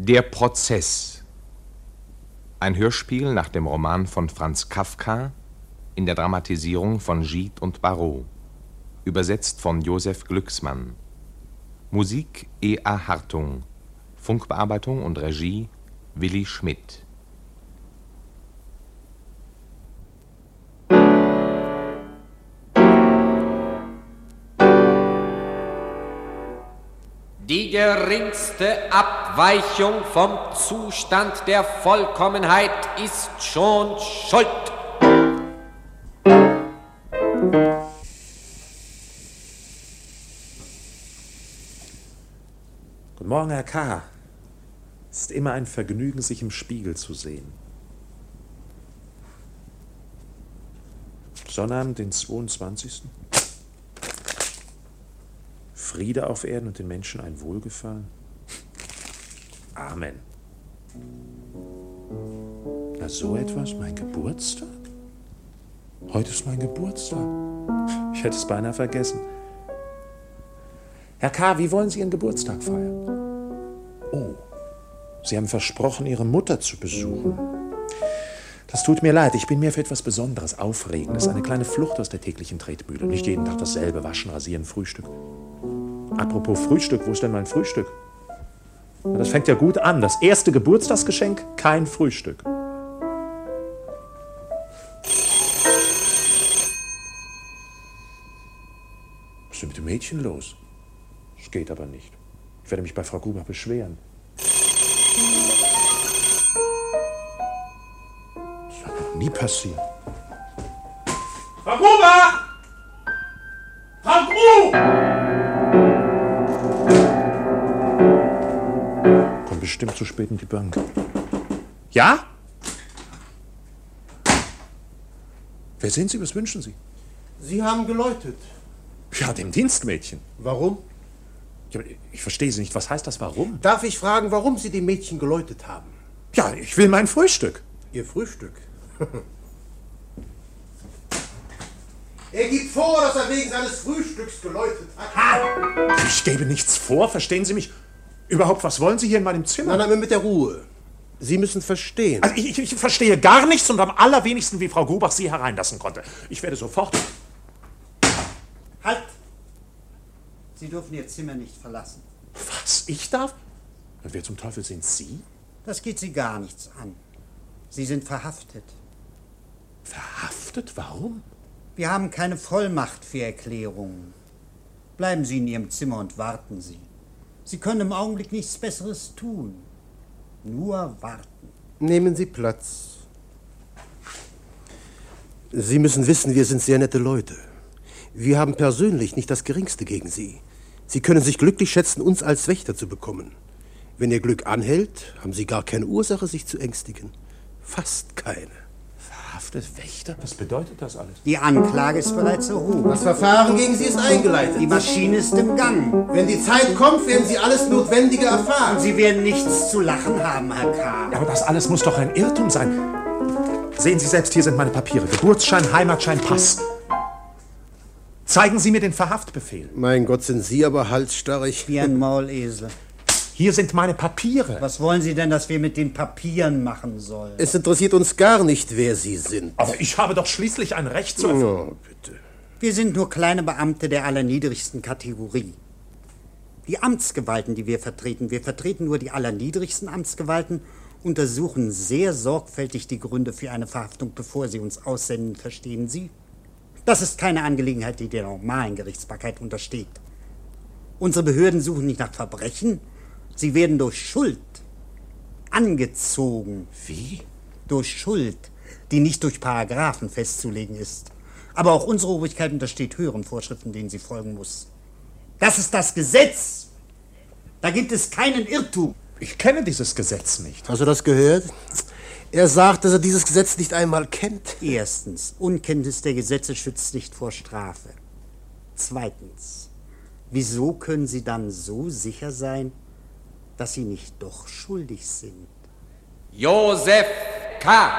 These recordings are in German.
Der Prozess. Ein Hörspiel nach dem Roman von Franz Kafka in der Dramatisierung von Gide und Barrault. Übersetzt von Josef Glücksmann. Musik E. A. Hartung. Funkbearbeitung und Regie Willi Schmidt. Die geringste Abweichung vom Zustand der Vollkommenheit ist schon Schuld. Guten Morgen, Herr K. Es ist immer ein Vergnügen, sich im Spiegel zu sehen. Sonnabend, den 22. Friede auf Erden und den Menschen ein Wohlgefallen. Amen. Na, so etwas? Mein Geburtstag? Heute ist mein Geburtstag. Ich hätte es beinahe vergessen. Herr K., wie wollen Sie Ihren Geburtstag feiern? Oh, Sie haben versprochen, Ihre Mutter zu besuchen. Das tut mir leid, ich bin mir für etwas Besonderes, Aufregendes, eine kleine Flucht aus der täglichen Tretmühle. Nicht jeden Tag dasselbe, waschen, rasieren, Frühstück. Apropos Frühstück, wo ist denn mein Frühstück? Das fängt ja gut an. Das erste Geburtstagsgeschenk, kein Frühstück. Was ist denn mit dem Mädchen los? Es geht aber nicht. Ich werde mich bei Frau Gruber beschweren. Das hat noch nie passiert. Frau Gruber! Frau Gru! Bestimmt zu spät in die Bank. Ja? Wer sind Sie? Was wünschen Sie? Sie haben geläutet. Ja, dem Dienstmädchen. Warum? Ja, ich verstehe Sie nicht. Was heißt das? Warum? Darf ich fragen, warum Sie dem Mädchen geläutet haben? Ja, ich will mein Frühstück. Ihr Frühstück. er gibt vor, dass er wegen seines Frühstücks geläutet hat. Ich gebe nichts vor. Verstehen Sie mich? Überhaupt, was wollen Sie hier in meinem Zimmer? Nein, nein, mit der Ruhe. Sie müssen verstehen. Also ich, ich, ich verstehe gar nichts und am allerwenigsten, wie Frau Grubach Sie hereinlassen konnte. Ich werde sofort. Halt! Sie dürfen Ihr Zimmer nicht verlassen. Was? Ich darf? Und wer zum Teufel sind Sie? Das geht Sie gar nichts an. Sie sind verhaftet. Verhaftet? Warum? Wir haben keine Vollmacht für Erklärungen. Bleiben Sie in Ihrem Zimmer und warten Sie. Sie können im Augenblick nichts Besseres tun. Nur warten. Nehmen Sie Platz. Sie müssen wissen, wir sind sehr nette Leute. Wir haben persönlich nicht das Geringste gegen Sie. Sie können sich glücklich schätzen, uns als Wächter zu bekommen. Wenn Ihr Glück anhält, haben Sie gar keine Ursache, sich zu ängstigen. Fast keine. Verhaftet Wächter? Was bedeutet das alles? Die Anklage ist bereits erhoben. Das Verfahren gegen Sie ist eingeleitet. Die Maschine ist im Gang. Wenn die Zeit kommt, werden Sie alles Notwendige erfahren. Sie werden nichts zu lachen haben, Herr K. Aber das alles muss doch ein Irrtum sein. Sehen Sie selbst, hier sind meine Papiere. Geburtsschein, Heimatschein, Pass. Zeigen Sie mir den Verhaftbefehl. Mein Gott, sind Sie aber halsstarrig. Wie ein Maulesel. Hier sind meine Papiere. Was wollen Sie denn, dass wir mit den Papieren machen sollen? Es interessiert uns gar nicht, wer Sie sind. Aber ich habe doch schließlich ein Recht zu erfüllen. Oh, bitte. Wir sind nur kleine Beamte der allerniedrigsten Kategorie. Die Amtsgewalten, die wir vertreten, wir vertreten nur die allerniedrigsten Amtsgewalten, untersuchen sehr sorgfältig die Gründe für eine Verhaftung, bevor sie uns aussenden, verstehen Sie? Das ist keine Angelegenheit, die der normalen Gerichtsbarkeit untersteht. Unsere Behörden suchen nicht nach Verbrechen, sie werden durch Schuld angezogen. Wie? Durch Schuld, die nicht durch Paragraphen festzulegen ist. Aber auch unsere Obrigkeit untersteht höheren Vorschriften, denen sie folgen muss. Das ist das Gesetz. Da gibt es keinen Irrtum. Ich kenne dieses Gesetz nicht. Hast du das gehört? Er sagt, dass er dieses Gesetz nicht einmal kennt. Erstens, Unkenntnis der Gesetze schützt nicht vor Strafe. Zweitens, wieso können Sie dann so sicher sein, dass Sie nicht doch schuldig sind? Josef K.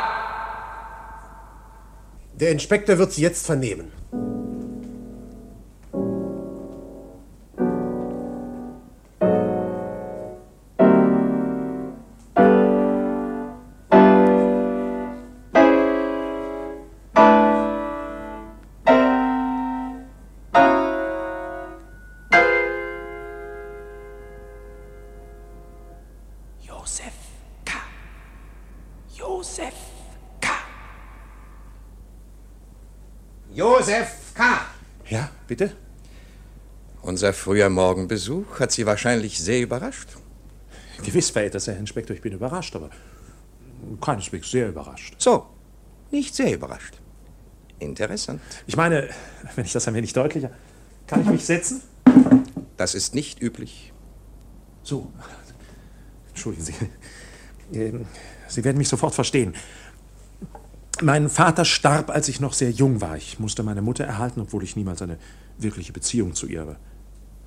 Der Inspektor wird Sie jetzt vernehmen. Josef K. Ja, bitte? Unser früher Morgenbesuch hat Sie wahrscheinlich sehr überrascht. Gewiss, verehrter Herr Inspektor, ich bin überrascht, aber keineswegs sehr überrascht. So, nicht sehr überrascht. Interessant. Ich meine, wenn ich das ein wenig deutlicher. Kann ich mich setzen? Das ist nicht üblich. So. Entschuldigen Sie. Ähm, Sie werden mich sofort verstehen. Mein Vater starb, als ich noch sehr jung war. Ich musste meine Mutter erhalten, obwohl ich niemals eine wirkliche Beziehung zu ihr.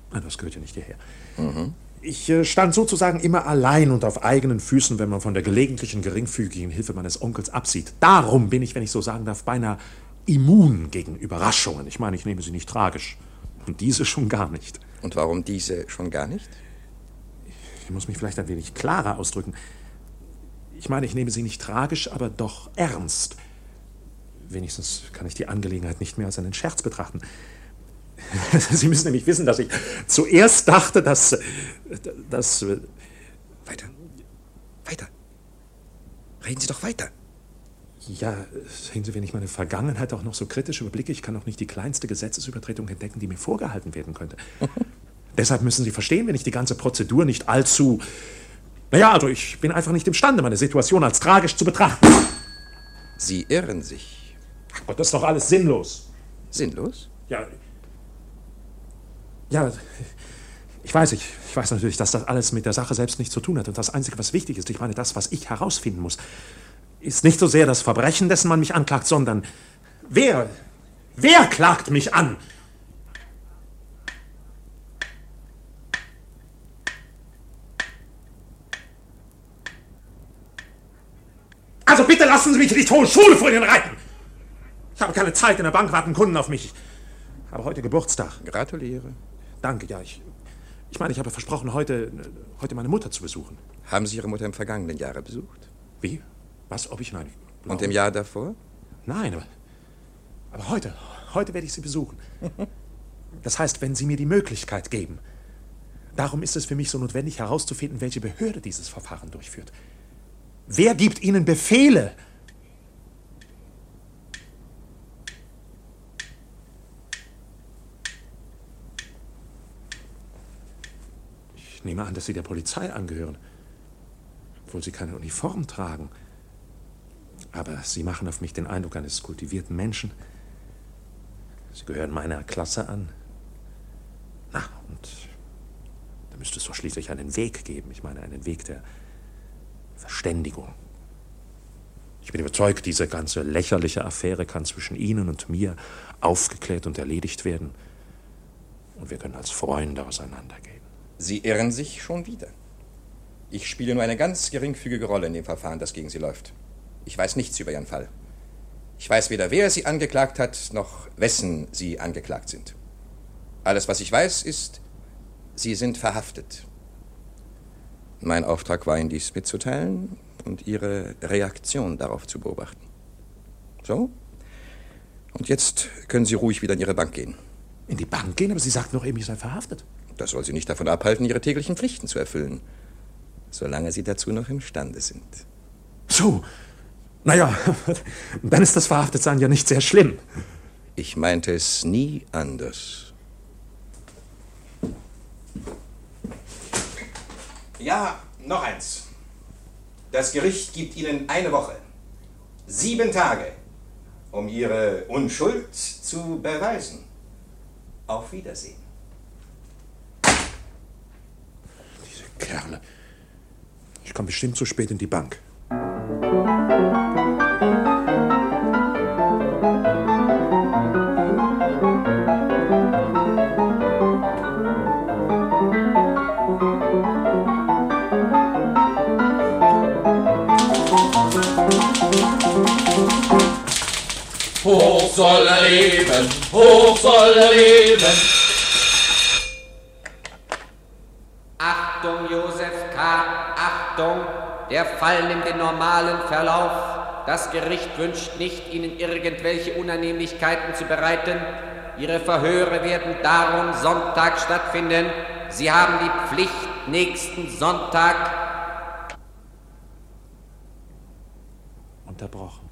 Aber das gehört ja nicht hierher. Mhm. Ich äh, stand sozusagen immer allein und auf eigenen Füßen, wenn man von der gelegentlichen geringfügigen Hilfe meines Onkels absieht. Darum bin ich, wenn ich so sagen darf, beinahe immun gegen Überraschungen. Ich meine, ich nehme sie nicht tragisch. Und diese schon gar nicht. Und warum diese schon gar nicht? Ich muss mich vielleicht ein wenig klarer ausdrücken. Ich meine, ich nehme sie nicht tragisch, aber doch ernst. Wenigstens kann ich die Angelegenheit nicht mehr als einen Scherz betrachten. Sie müssen nämlich wissen, dass ich zuerst dachte, dass. dass. Weiter. Weiter. Reden Sie doch weiter. Ja, sehen Sie, wenn ich meine Vergangenheit auch noch so kritisch überblicke, ich kann auch nicht die kleinste Gesetzesübertretung entdecken, die mir vorgehalten werden könnte. Deshalb müssen Sie verstehen, wenn ich die ganze Prozedur nicht allzu naja, also ich bin einfach nicht imstande, meine Situation als tragisch zu betrachten. Sie irren sich. Ach Gott, das ist doch alles sinnlos. Sinnlos? Ja. Ja, ich weiß, ich, ich weiß natürlich, dass das alles mit der Sache selbst nichts zu tun hat. Und das Einzige, was wichtig ist, ich meine, das, was ich herausfinden muss, ist nicht so sehr das Verbrechen, dessen man mich anklagt, sondern wer, wer klagt mich an? Also bitte lassen Sie mich in die hohe Schule vor Ihnen reiten. Ich habe keine Zeit, in der Bank warten Kunden auf mich. Ich habe heute Geburtstag. Gratuliere. Danke, ja. Ich, ich meine, ich habe versprochen, heute, heute meine Mutter zu besuchen. Haben Sie Ihre Mutter im vergangenen Jahre besucht? Wie? Was? Ob ich? Nein. Ich Und im Jahr davor? Nein, aber, aber heute, heute werde ich sie besuchen. Das heißt, wenn Sie mir die Möglichkeit geben. Darum ist es für mich so notwendig herauszufinden, welche Behörde dieses Verfahren durchführt. Wer gibt ihnen Befehle? Ich nehme an, dass Sie der Polizei angehören, obwohl Sie keine Uniform tragen. Aber Sie machen auf mich den Eindruck eines kultivierten Menschen. Sie gehören meiner Klasse an. Na, und da müsste es doch schließlich einen Weg geben. Ich meine, einen Weg der Verständigung. Ich bin überzeugt, diese ganze lächerliche Affäre kann zwischen Ihnen und mir aufgeklärt und erledigt werden. Und wir können als Freunde auseinandergehen. Sie irren sich schon wieder. Ich spiele nur eine ganz geringfügige Rolle in dem Verfahren, das gegen Sie läuft. Ich weiß nichts über Ihren Fall. Ich weiß weder, wer Sie angeklagt hat, noch wessen Sie angeklagt sind. Alles, was ich weiß, ist, Sie sind verhaftet. Mein Auftrag war Ihnen dies mitzuteilen und Ihre Reaktion darauf zu beobachten. So? Und jetzt können Sie ruhig wieder in Ihre Bank gehen. In die Bank gehen? Aber Sie sagten noch eben, ich sei verhaftet. Das soll Sie nicht davon abhalten, Ihre täglichen Pflichten zu erfüllen. Solange Sie dazu noch imstande sind. So. Naja, dann ist das Verhaftetsein ja nicht sehr schlimm. Ich meinte es nie anders. Ja, noch eins. Das Gericht gibt Ihnen eine Woche, sieben Tage, um Ihre Unschuld zu beweisen. Auf Wiedersehen. Diese Kerle. Ich komme bestimmt zu spät in die Bank. soll er leben, hoch soll er leben. Achtung, Josef K., Achtung, der Fall nimmt den normalen Verlauf. Das Gericht wünscht nicht, Ihnen irgendwelche Unannehmlichkeiten zu bereiten. Ihre Verhöre werden darum Sonntag stattfinden. Sie haben die Pflicht, nächsten Sonntag unterbrochen.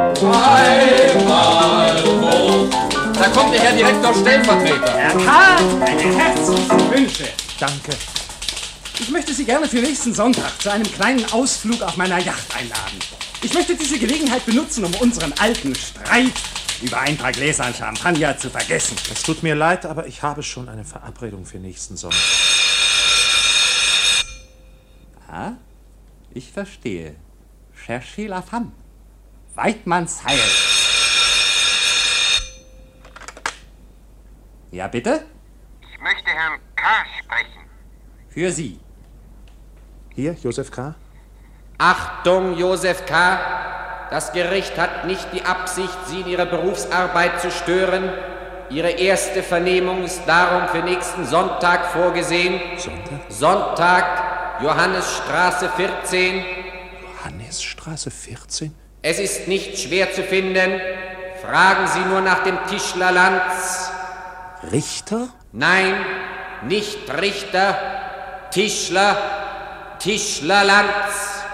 Einmal hoch. Da kommt der Herr Direktor Stellvertreter. Herr K., meine herzlichen Wünsche. Danke. Ich möchte Sie gerne für nächsten Sonntag zu einem kleinen Ausflug auf meiner Yacht einladen. Ich möchte diese Gelegenheit benutzen, um unseren alten Streit über ein paar Gläser Champagner zu vergessen. Es tut mir leid, aber ich habe schon eine Verabredung für nächsten Sonntag. Ah, ich verstehe. Cherchez la femme. Weidmanns Heil. Ja, bitte? Ich möchte Herrn K. sprechen. Für Sie. Hier, Josef K. Achtung, Josef K. Das Gericht hat nicht die Absicht, Sie in Ihrer Berufsarbeit zu stören. Ihre erste Vernehmung ist darum für nächsten Sonntag vorgesehen. Sonntag? Sonntag, Johannesstraße 14. Johannesstraße 14? Es ist nicht schwer zu finden. Fragen Sie nur nach dem Tischler Lanz. Richter? Nein, nicht Richter, Tischler, Tischler Lanz.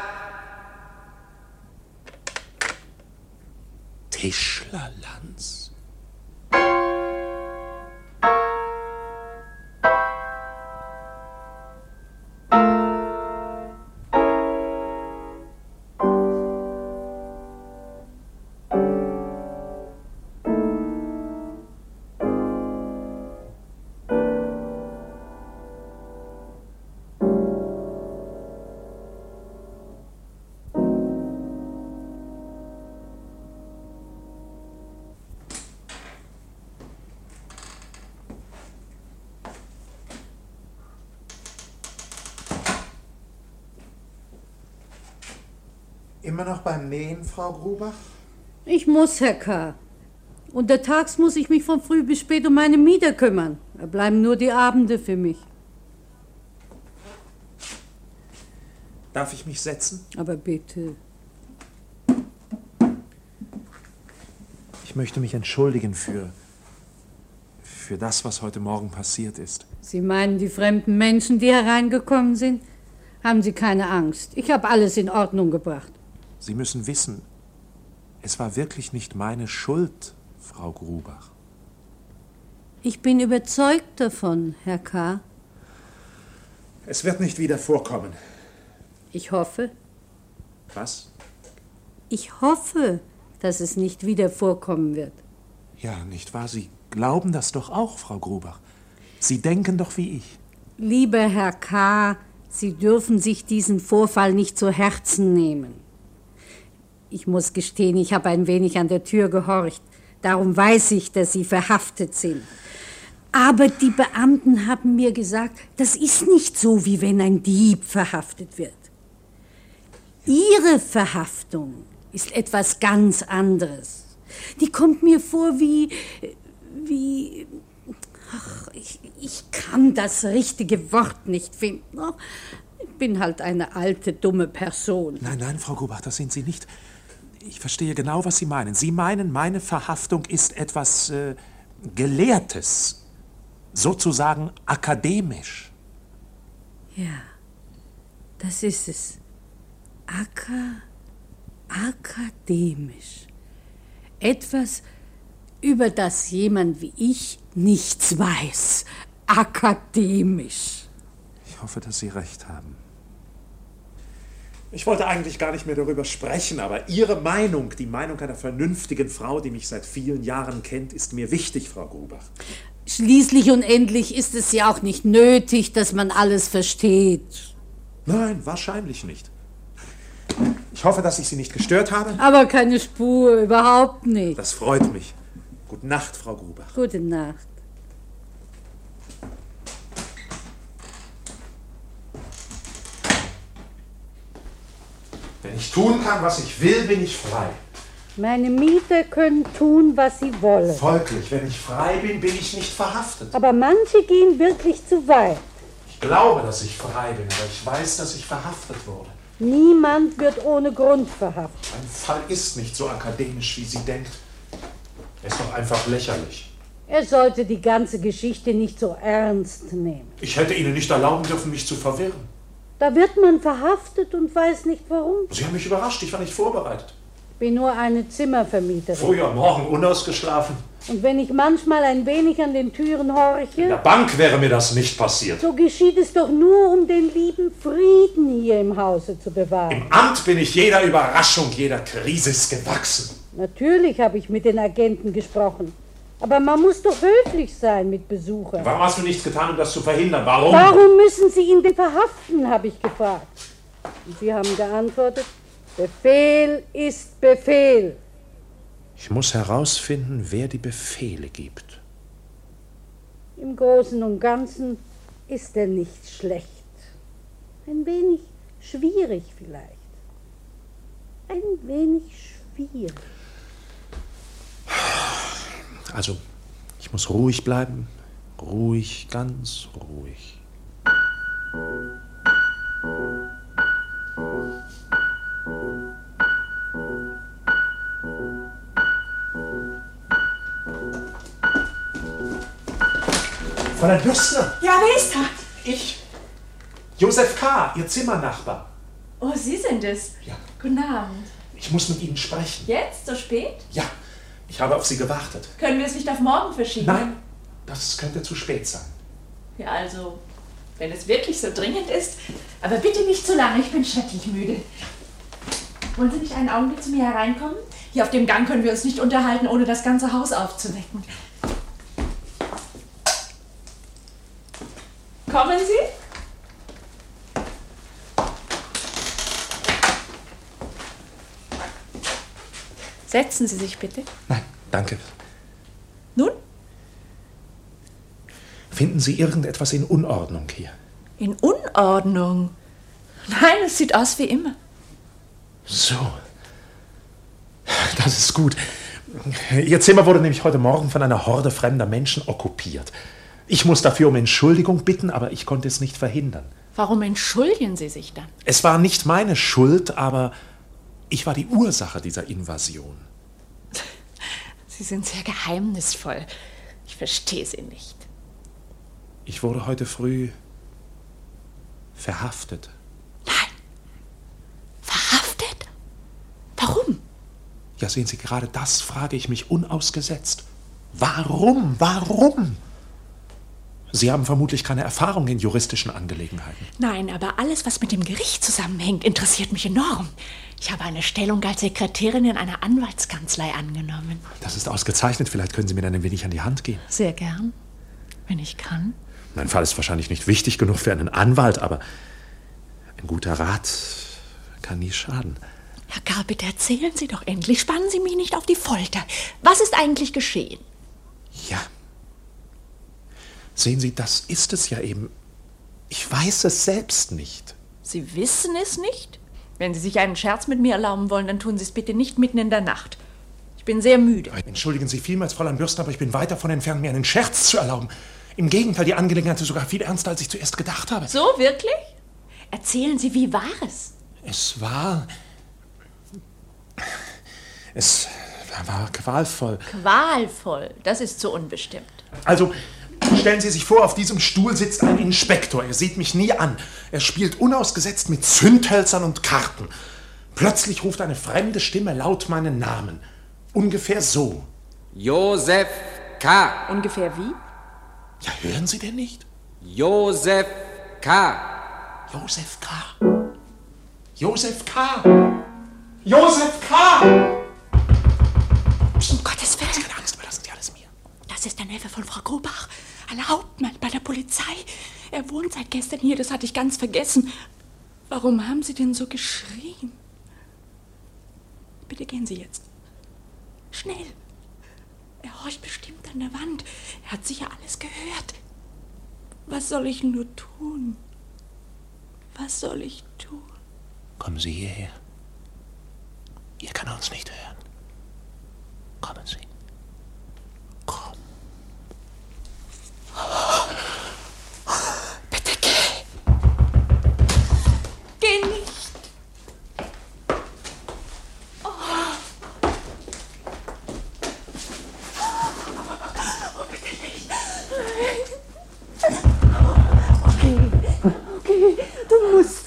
Tischlerlanz? Nähen, Frau Grubach? Ich muss, Herr K. Untertags muss ich mich von früh bis spät um meine Mieter kümmern. Da bleiben nur die Abende für mich. Darf ich mich setzen? Aber bitte. Ich möchte mich entschuldigen für. für das, was heute Morgen passiert ist. Sie meinen die fremden Menschen, die hereingekommen sind? Haben Sie keine Angst. Ich habe alles in Ordnung gebracht. Sie müssen wissen, es war wirklich nicht meine Schuld, Frau Grubach. Ich bin überzeugt davon, Herr K. Es wird nicht wieder vorkommen. Ich hoffe, Was? ich hoffe, dass es nicht wieder vorkommen wird. Ja, nicht wahr? Sie glauben das doch auch, Frau Grubach. Sie denken doch wie ich. Lieber Herr K., Sie dürfen sich diesen Vorfall nicht zu Herzen nehmen. Ich muss gestehen, ich habe ein wenig an der Tür gehorcht. Darum weiß ich, dass Sie verhaftet sind. Aber die Beamten haben mir gesagt, das ist nicht so, wie wenn ein Dieb verhaftet wird. Ihre Verhaftung ist etwas ganz anderes. Die kommt mir vor wie, wie, ach, ich, ich kann das richtige Wort nicht finden. Ich bin halt eine alte, dumme Person. Nein, nein, Frau Grubach, das sind Sie nicht. Ich verstehe genau, was Sie meinen. Sie meinen, meine Verhaftung ist etwas äh, Gelehrtes, sozusagen akademisch. Ja, das ist es. Aka, akademisch. Etwas, über das jemand wie ich nichts weiß. Akademisch. Ich hoffe, dass Sie recht haben. Ich wollte eigentlich gar nicht mehr darüber sprechen, aber Ihre Meinung, die Meinung einer vernünftigen Frau, die mich seit vielen Jahren kennt, ist mir wichtig, Frau Grubach. Schließlich und endlich ist es ja auch nicht nötig, dass man alles versteht. Nein, wahrscheinlich nicht. Ich hoffe, dass ich Sie nicht gestört habe. Aber keine Spur, überhaupt nicht. Das freut mich. Gute Nacht, Frau Grubach. Gute Nacht. Wenn ich tun kann, was ich will, bin ich frei. Meine Mieter können tun, was sie wollen. Folglich, wenn ich frei bin, bin ich nicht verhaftet. Aber manche gehen wirklich zu weit. Ich glaube, dass ich frei bin, aber ich weiß, dass ich verhaftet wurde. Niemand wird ohne Grund verhaftet. Mein Fall ist nicht so akademisch, wie sie denkt. Er ist doch einfach lächerlich. Er sollte die ganze Geschichte nicht so ernst nehmen. Ich hätte Ihnen nicht erlauben dürfen, mich zu verwirren. Da wird man verhaftet und weiß nicht warum. Sie haben mich überrascht, ich war nicht vorbereitet. Ich bin nur eine Zimmervermieterin. Früher Morgen unausgeschlafen. Und wenn ich manchmal ein wenig an den Türen In der horche, Bank wäre mir das nicht passiert. so geschieht es doch nur, um den lieben Frieden hier im Hause zu bewahren. Im Amt bin ich jeder Überraschung, jeder Krisis gewachsen. Natürlich habe ich mit den Agenten gesprochen. Aber man muss doch höflich sein mit Besuchern. Warum hast du nichts getan, um das zu verhindern? Warum? Warum müssen Sie ihn denn verhaften, habe ich gefragt. Und Sie haben geantwortet, Befehl ist Befehl. Ich muss herausfinden, wer die Befehle gibt. Im Großen und Ganzen ist er nicht schlecht. Ein wenig schwierig vielleicht. Ein wenig schwierig. Also, ich muss ruhig bleiben. Ruhig, ganz ruhig. Fräulein Bürstner, Ja, wer ist da? ich. Josef K., Ihr Zimmernachbar. Oh, Sie sind es. Ja. Guten Abend. Ich muss mit Ihnen sprechen. Jetzt, so spät? Ja, ich habe auf Sie gewartet. Können wir es nicht auf morgen verschieben? Nein, das könnte zu spät sein. Ja, also, wenn es wirklich so dringend ist. Aber bitte nicht zu lange, ich bin schrecklich müde. Wollen Sie nicht einen Augenblick zu mir hereinkommen? Hier auf dem Gang können wir uns nicht unterhalten, ohne das ganze Haus aufzuwecken. Kommen Sie? Setzen Sie sich bitte. Nein, danke. Nun? Finden Sie irgendetwas in Unordnung hier? In Unordnung. Nein, es sieht aus wie immer. So. Das ist gut. Ihr Zimmer wurde nämlich heute Morgen von einer Horde fremder Menschen okkupiert. Ich muss dafür um Entschuldigung bitten, aber ich konnte es nicht verhindern. Warum entschuldigen Sie sich dann? Es war nicht meine Schuld, aber ich war die Ursache dieser Invasion. Sie sind sehr geheimnisvoll. Ich verstehe Sie nicht. Ich wurde heute früh verhaftet. Verhaftet? Warum? Ja, sehen Sie, gerade das frage ich mich unausgesetzt. Warum? Warum? Sie haben vermutlich keine Erfahrung in juristischen Angelegenheiten. Nein, aber alles, was mit dem Gericht zusammenhängt, interessiert mich enorm. Ich habe eine Stellung als Sekretärin in einer Anwaltskanzlei angenommen. Das ist ausgezeichnet. Vielleicht können Sie mir dann ein wenig an die Hand gehen. Sehr gern, wenn ich kann. Mein Fall ist wahrscheinlich nicht wichtig genug für einen Anwalt, aber ein guter Rat kann nie schaden. Herr Karl, bitte erzählen Sie doch endlich. Spannen Sie mich nicht auf die Folter. Was ist eigentlich geschehen? Ja. Sehen Sie, das ist es ja eben. Ich weiß es selbst nicht. Sie wissen es nicht? Wenn Sie sich einen Scherz mit mir erlauben wollen, dann tun Sie es bitte nicht mitten in der Nacht. Ich bin sehr müde. Entschuldigen Sie vielmals, Fräulein Bürsten, aber ich bin weit davon entfernt, mir einen Scherz zu erlauben. Im Gegenteil, die Angelegenheit ist sogar viel ernster, als ich zuerst gedacht habe. So, wirklich? Erzählen Sie, wie war es? Es war. Es war qualvoll. Qualvoll. Das ist so unbestimmt. Also, stellen Sie sich vor, auf diesem Stuhl sitzt ein Inspektor. Er sieht mich nie an. Er spielt unausgesetzt mit Zündhölzern und Karten. Plötzlich ruft eine fremde Stimme laut meinen Namen. Ungefähr so. Josef K. Ungefähr wie? Ja, hören Sie denn nicht? Josef K. Josef K. Josef K. Josef K. Um Gottes Willen. Keine Angst, überlassen Sie alles mir. Das ist der Neffe von Frau Grubach. Ein Hauptmann bei der Polizei. Er wohnt seit gestern hier, das hatte ich ganz vergessen. Warum haben Sie denn so geschrien? Bitte gehen Sie jetzt. Schnell. Er horcht bestimmt an der Wand. Er hat sicher alles gehört. Was soll ich nur tun? Was soll ich tun? Kommen Sie hierher. Ihr kann uns nicht hören. Kommen Sie. Komm. Bitte geh. Geh nicht. Oh, bitte nicht. Okay, okay, du musst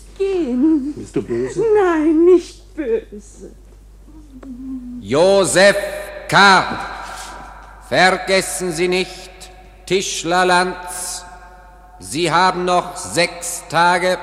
Bist du böse? Nein, nicht böse. Josef K. Vergessen Sie nicht, Tischlerlanz, Sie haben noch sechs Tage.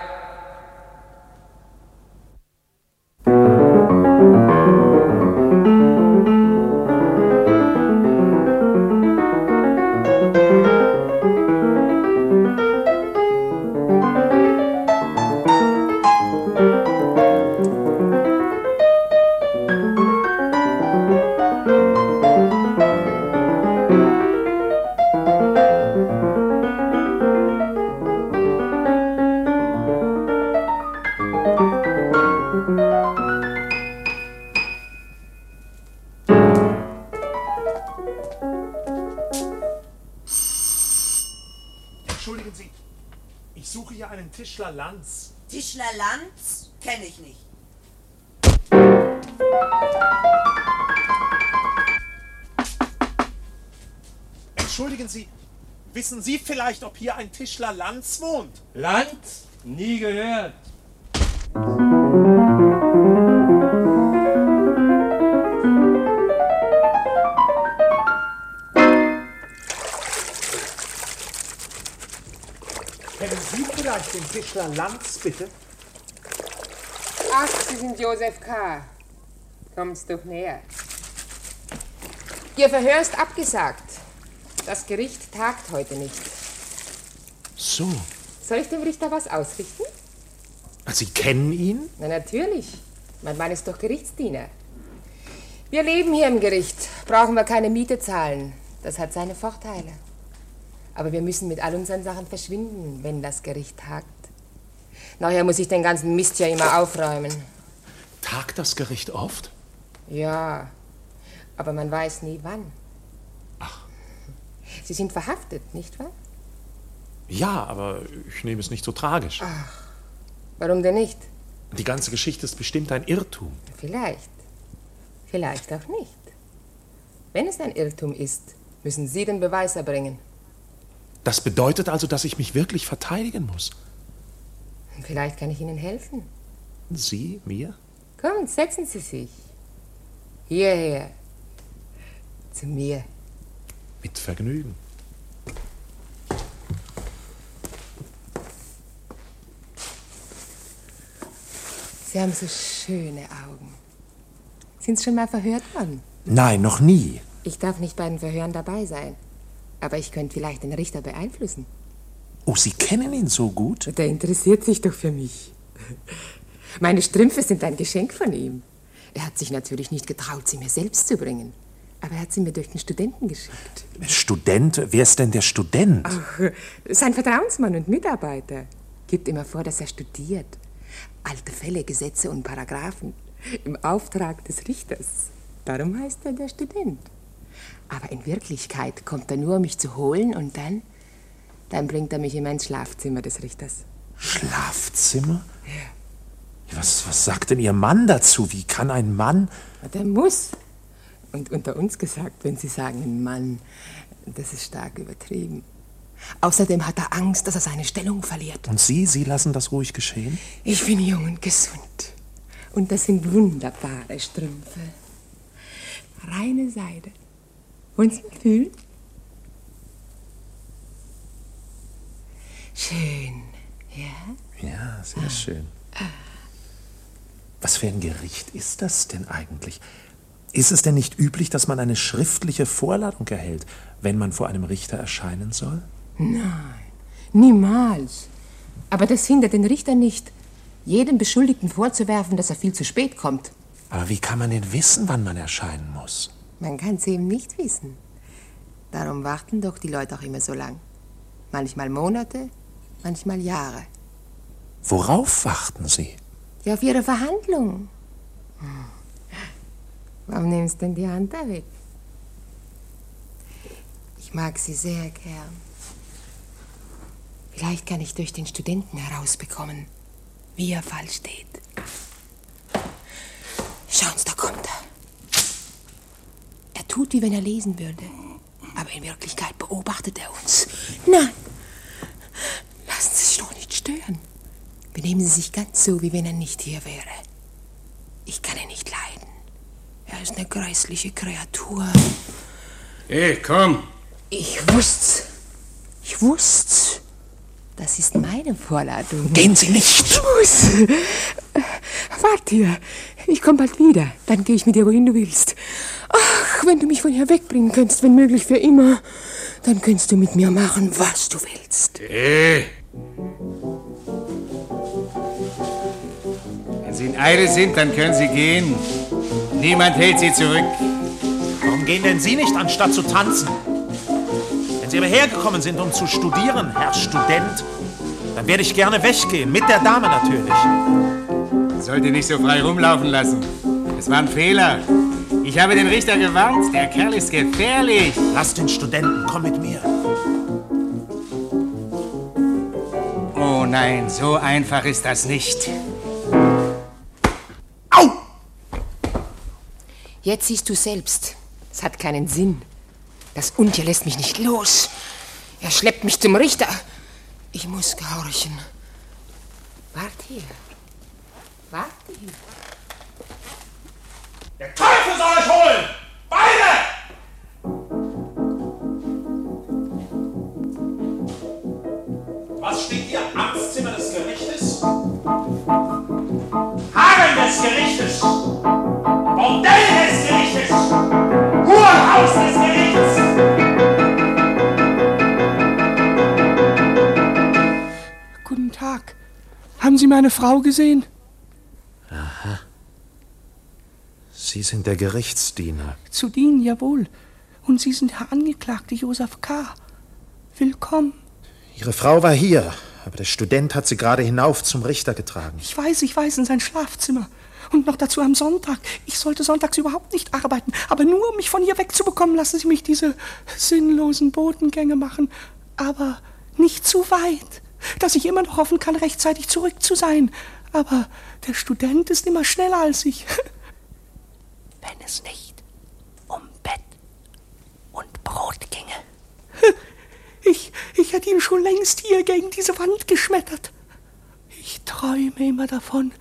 Entschuldigen Sie, wissen Sie vielleicht, ob hier ein Tischler Lanz wohnt? Lanz? Nie gehört. Kennen Sie vielleicht den Tischler Lanz, bitte? Ach, Sie sind Josef K. Kommt's doch näher. Ihr Verhör ist abgesagt. Das Gericht tagt heute nicht. So. Soll ich dem Richter was ausrichten? Sie kennen ihn? Na natürlich. Mein Mann ist doch Gerichtsdiener. Wir leben hier im Gericht, brauchen wir keine Miete zahlen. Das hat seine Vorteile. Aber wir müssen mit all unseren Sachen verschwinden, wenn das Gericht tagt. Nachher muss ich den ganzen Mist ja immer aufräumen. Tagt das Gericht oft? Ja, aber man weiß nie wann. Sie sind verhaftet, nicht wahr? Ja, aber ich nehme es nicht so tragisch. Ach, warum denn nicht? Die ganze Geschichte ist bestimmt ein Irrtum. Vielleicht. Vielleicht auch nicht. Wenn es ein Irrtum ist, müssen Sie den Beweis erbringen. Das bedeutet also, dass ich mich wirklich verteidigen muss. Vielleicht kann ich Ihnen helfen. Sie, mir? Kommen, setzen Sie sich. Hierher. Zu mir. Mit Vergnügen. Sie haben so schöne Augen. Sind Sie schon mal verhört worden? Nein, noch nie. Ich darf nicht bei den Verhören dabei sein. Aber ich könnte vielleicht den Richter beeinflussen. Oh, Sie kennen ihn so gut? Der interessiert sich doch für mich. Meine Strümpfe sind ein Geschenk von ihm. Er hat sich natürlich nicht getraut, sie mir selbst zu bringen. Aber er hat sie mir durch den Studenten geschickt. Student? Wer ist denn der Student? Ach, sein Vertrauensmann und Mitarbeiter. Gibt immer vor, dass er studiert. Alte Fälle, Gesetze und Paragraphen. Im Auftrag des Richters. Darum heißt er der Student. Aber in Wirklichkeit kommt er nur, um mich zu holen und dann. Dann bringt er mich in mein Schlafzimmer des Richters. Schlafzimmer? Ja. Was, was sagt denn Ihr Mann dazu? Wie kann ein Mann. Der muss. Und unter uns gesagt, wenn Sie sagen, ein Mann, das ist stark übertrieben. Außerdem hat er Angst, dass er seine Stellung verliert. Und Sie, Sie lassen das ruhig geschehen? Ich bin jung und gesund. Und das sind wunderbare Strümpfe. Reine Seide. Wollen Sie mal fühlen? Schön, ja? Ja, sehr schön. Was für ein Gericht ist das denn eigentlich? Ist es denn nicht üblich, dass man eine schriftliche Vorladung erhält, wenn man vor einem Richter erscheinen soll? Nein, niemals. Aber das hindert den Richter nicht, jedem Beschuldigten vorzuwerfen, dass er viel zu spät kommt. Aber wie kann man denn wissen, wann man erscheinen muss? Man kann es eben nicht wissen. Darum warten doch die Leute auch immer so lang. Manchmal Monate, manchmal Jahre. Worauf warten Sie? Ja, auf Ihre Verhandlung. Hm. Warum nimmst du denn die Hand da weg? Ich mag Sie sehr gern. Vielleicht kann ich durch den Studenten herausbekommen, wie Ihr Fall steht. Schauen Sie, da kommt er. Er tut, wie wenn er lesen würde. Aber in Wirklichkeit beobachtet er uns. Nein! Lassen Sie sich doch nicht stören. Benehmen Sie sich ganz so, wie wenn er nicht hier wäre. Ich kann ihn nicht leiden. Er ist eine grässliche Kreatur. Hey, komm. Ich wusste's. Ich wusste's. Das ist meine Vorladung. Gehen Sie nicht! Ich muss. Warte hier. Ich komme bald wieder. Dann gehe ich mit dir, wohin du willst. Ach, wenn du mich von hier wegbringen könntest, wenn möglich für immer, dann könntest du mit mir machen, was du willst. Hey. Wenn Sie in Eile sind, dann können Sie gehen. Niemand hält Sie zurück. Warum gehen denn Sie nicht, anstatt zu tanzen? Wenn Sie aber hergekommen sind, um zu studieren, Herr Student, dann werde ich gerne weggehen, mit der Dame natürlich. Man sollte nicht so frei rumlaufen lassen. Es war ein Fehler. Ich habe den Richter gewarnt. Der Kerl ist gefährlich. Lass den Studenten, komm mit mir. Oh nein, so einfach ist das nicht. Jetzt siehst du selbst. Es hat keinen Sinn. Das Untier lässt mich nicht los. Er schleppt mich zum Richter. Ich muss gehorchen. Warte hier. Warte hier. Der Teufel soll euch holen! Beide! Was steht hier? Amtszimmer Sie meine Frau gesehen? Aha. Sie sind der Gerichtsdiener. Zu dienen, jawohl. Und Sie sind Herr Angeklagte Josef K. Willkommen. Ihre Frau war hier, aber der Student hat sie gerade hinauf zum Richter getragen. Ich weiß, ich weiß, in sein Schlafzimmer. Und noch dazu am Sonntag. Ich sollte sonntags überhaupt nicht arbeiten. Aber nur, um mich von hier wegzubekommen, lassen Sie mich diese sinnlosen Botengänge machen. Aber nicht zu weit, dass ich immer noch hoffen kann, rechtzeitig zurück zu sein. Aber der Student ist immer schneller als ich. Wenn es nicht um Bett und Brot ginge. Ich, ich hätte ihn schon längst hier gegen diese Wand geschmettert. Ich träume immer davon.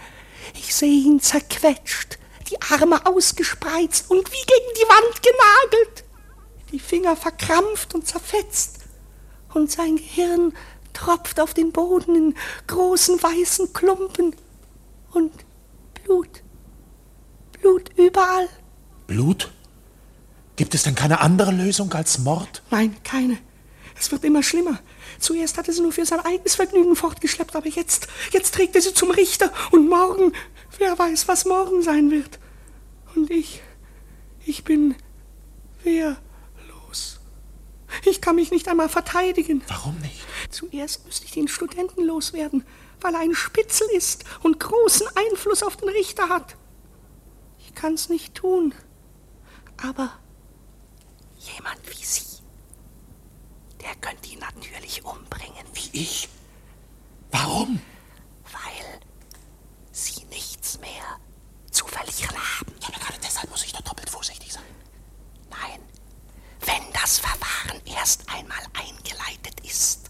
Ich sehe ihn zerquetscht, die Arme ausgespreizt und wie gegen die Wand genagelt. Die Finger verkrampft und zerfetzt. Und sein Gehirn tropft auf den Boden in großen weißen Klumpen. Und Blut. Blut überall. Blut? Gibt es denn keine andere Lösung als Mord? Nein, keine. Es wird immer schlimmer. Zuerst hat er sie nur für sein eigenes Vergnügen fortgeschleppt, aber jetzt, jetzt trägt er sie zum Richter. Und morgen, wer weiß, was morgen sein wird. Und ich, ich bin wehrlos. Ich kann mich nicht einmal verteidigen. Warum nicht? Zuerst müsste ich den Studenten loswerden, weil er ein Spitzel ist und großen Einfluss auf den Richter hat. Ich kann's nicht tun. Aber jemand wie Sie, der könnte ihn natürlich umbringen. Wie ich? Warum? Weil Sie nichts mehr zu verlieren haben. Ja, aber gerade deshalb muss ich doch doppelt vorsichtig sein. Nein, wenn das Verfahren erst einmal eingeleitet ist,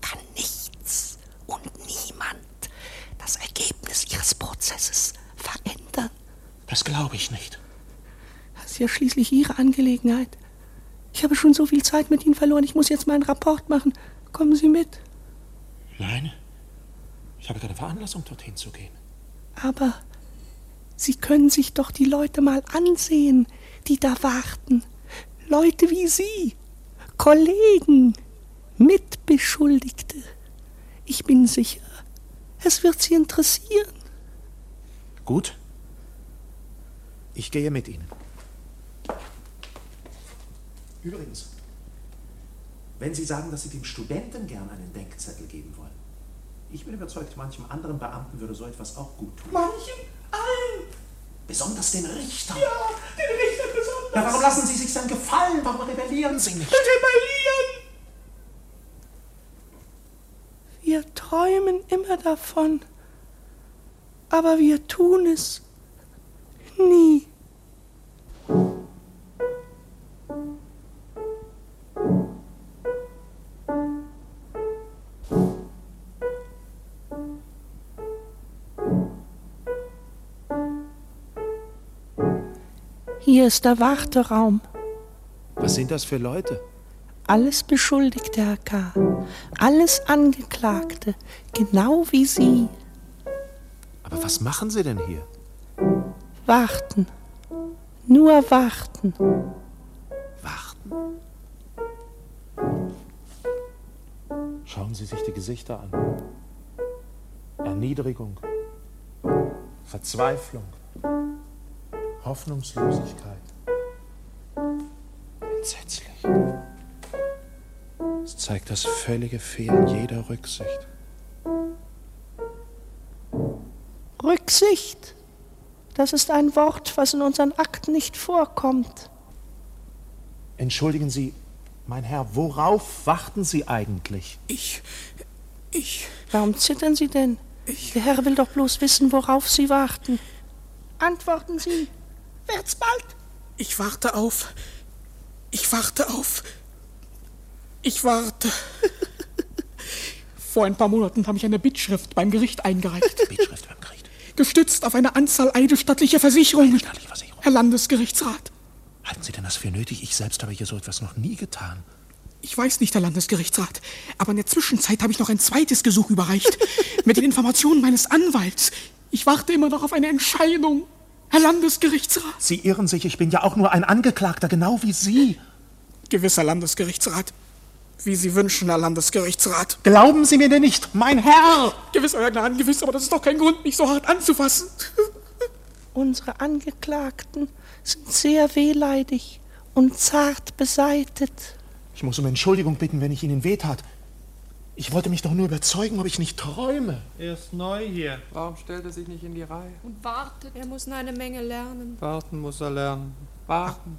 kann nichts und niemand das Ergebnis Ihres Prozesses verändern. Das glaube ich nicht. Das ist ja schließlich Ihre Angelegenheit. Ich habe schon so viel Zeit mit Ihnen verloren. Ich muss jetzt meinen Rapport machen. Kommen Sie mit. Nein. Ich habe keine Veranlassung, dorthin zu gehen. Aber Sie können sich doch die Leute mal ansehen, die da warten. Leute wie Sie, Kollegen, Mitbeschuldigte. Ich bin sicher, es wird Sie interessieren. Gut. Ich gehe mit Ihnen. Übrigens, wenn Sie sagen, dass Sie dem Studenten gern einen Denkzettel geben wollen, ich bin überzeugt, manchem anderen Beamten würde so etwas auch gut tun. Manchem allen. Besonders den Richter. Ja, den Richter Ja, warum lassen Sie sich dann gefallen? Warum rebellieren Sie nicht? Rebellieren! Wir träumen immer davon, aber wir tun es nie. Hier ist der Warteraum. Was sind das für Leute? Alles Beschuldigte, Herr K. Alles Angeklagte. Genau wie Sie. Aber was machen Sie denn hier? Warten. Nur warten. Warten? Schauen Sie sich die Gesichter an. Erniedrigung, Verzweiflung, Hoffnungslosigkeit. Entsetzlich. Es zeigt das völlige Fehlen jeder Rücksicht. Rücksicht. Das ist ein Wort, was in unseren Akten nicht vorkommt. Entschuldigen Sie, mein Herr, worauf warten Sie eigentlich? Ich. Ich. Warum zittern Sie denn? Ich. Der Herr will doch bloß wissen, worauf Sie warten. Antworten Sie. Wird's bald? Ich warte auf. Ich warte auf. Ich warte. Vor ein paar Monaten habe ich eine Bittschrift beim Gericht eingereicht. Bittschrift beim Gericht? Gestützt auf eine Anzahl eidesstattlicher Versicherungen. Versicherung. Herr Landesgerichtsrat. Halten Sie denn das für nötig? Ich selbst habe hier so etwas noch nie getan. Ich weiß nicht, Herr Landesgerichtsrat, aber in der Zwischenzeit habe ich noch ein zweites Gesuch überreicht. mit den Informationen meines Anwalts. Ich warte immer noch auf eine Entscheidung. Herr Landesgerichtsrat. Sie irren sich, ich bin ja auch nur ein Angeklagter, genau wie Sie. Gewisser Landesgerichtsrat. Wie Sie wünschen, Herr Landesgerichtsrat. Glauben Sie mir denn nicht, mein Herr? Gewiss, Euer Gnaden, gewiss, aber das ist doch kein Grund, mich so hart anzufassen. Unsere Angeklagten sind sehr wehleidig und zart beseitet. Ich muss um Entschuldigung bitten, wenn ich Ihnen wehtat. Ich wollte mich doch nur überzeugen, ob ich nicht träume. Er ist neu hier. Warum stellt er sich nicht in die Reihe? Und wartet. Er muss noch eine Menge lernen. Warten muss er lernen. Warten.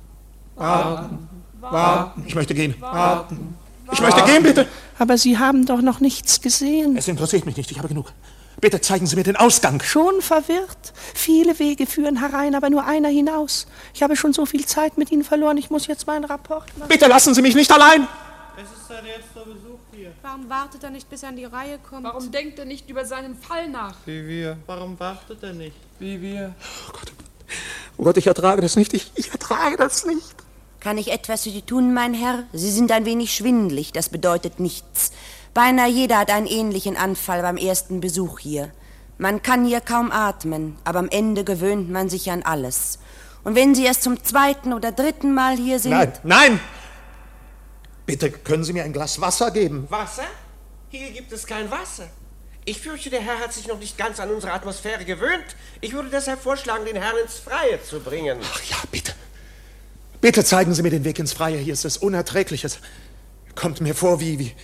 Warten. Warten. Ich möchte gehen. Warten. Ich möchte gehen, bitte. Aber Sie haben doch noch nichts gesehen. Es interessiert mich nicht, ich habe genug. Bitte zeigen Sie mir den Ausgang. Schon verwirrt. Viele Wege führen herein, aber nur einer hinaus. Ich habe schon so viel Zeit mit Ihnen verloren, ich muss jetzt meinen Rapport machen. Bitte lassen Sie mich nicht allein. Es ist sein erster Besuch hier. Warum wartet er nicht, bis er an die Reihe kommt? Warum denkt er nicht über seinen Fall nach? Wie wir. Warum wartet er nicht? Wie wir. Oh Gott, oh Gott, ich ertrage das nicht. Ich, ich ertrage das nicht. Kann ich etwas für Sie tun, mein Herr? Sie sind ein wenig schwindlig, das bedeutet nichts. Beinahe jeder hat einen ähnlichen Anfall beim ersten Besuch hier. Man kann hier kaum atmen, aber am Ende gewöhnt man sich an alles. Und wenn Sie erst zum zweiten oder dritten Mal hier sind. Nein, nein! Bitte können Sie mir ein Glas Wasser geben. Wasser? Hier gibt es kein Wasser. Ich fürchte, der Herr hat sich noch nicht ganz an unsere Atmosphäre gewöhnt. Ich würde deshalb vorschlagen, den Herrn ins Freie zu bringen. Ach ja, bitte. Bitte zeigen Sie mir den Weg ins Freie. Hier ist es unerträglich. Es kommt mir vor wie, wie,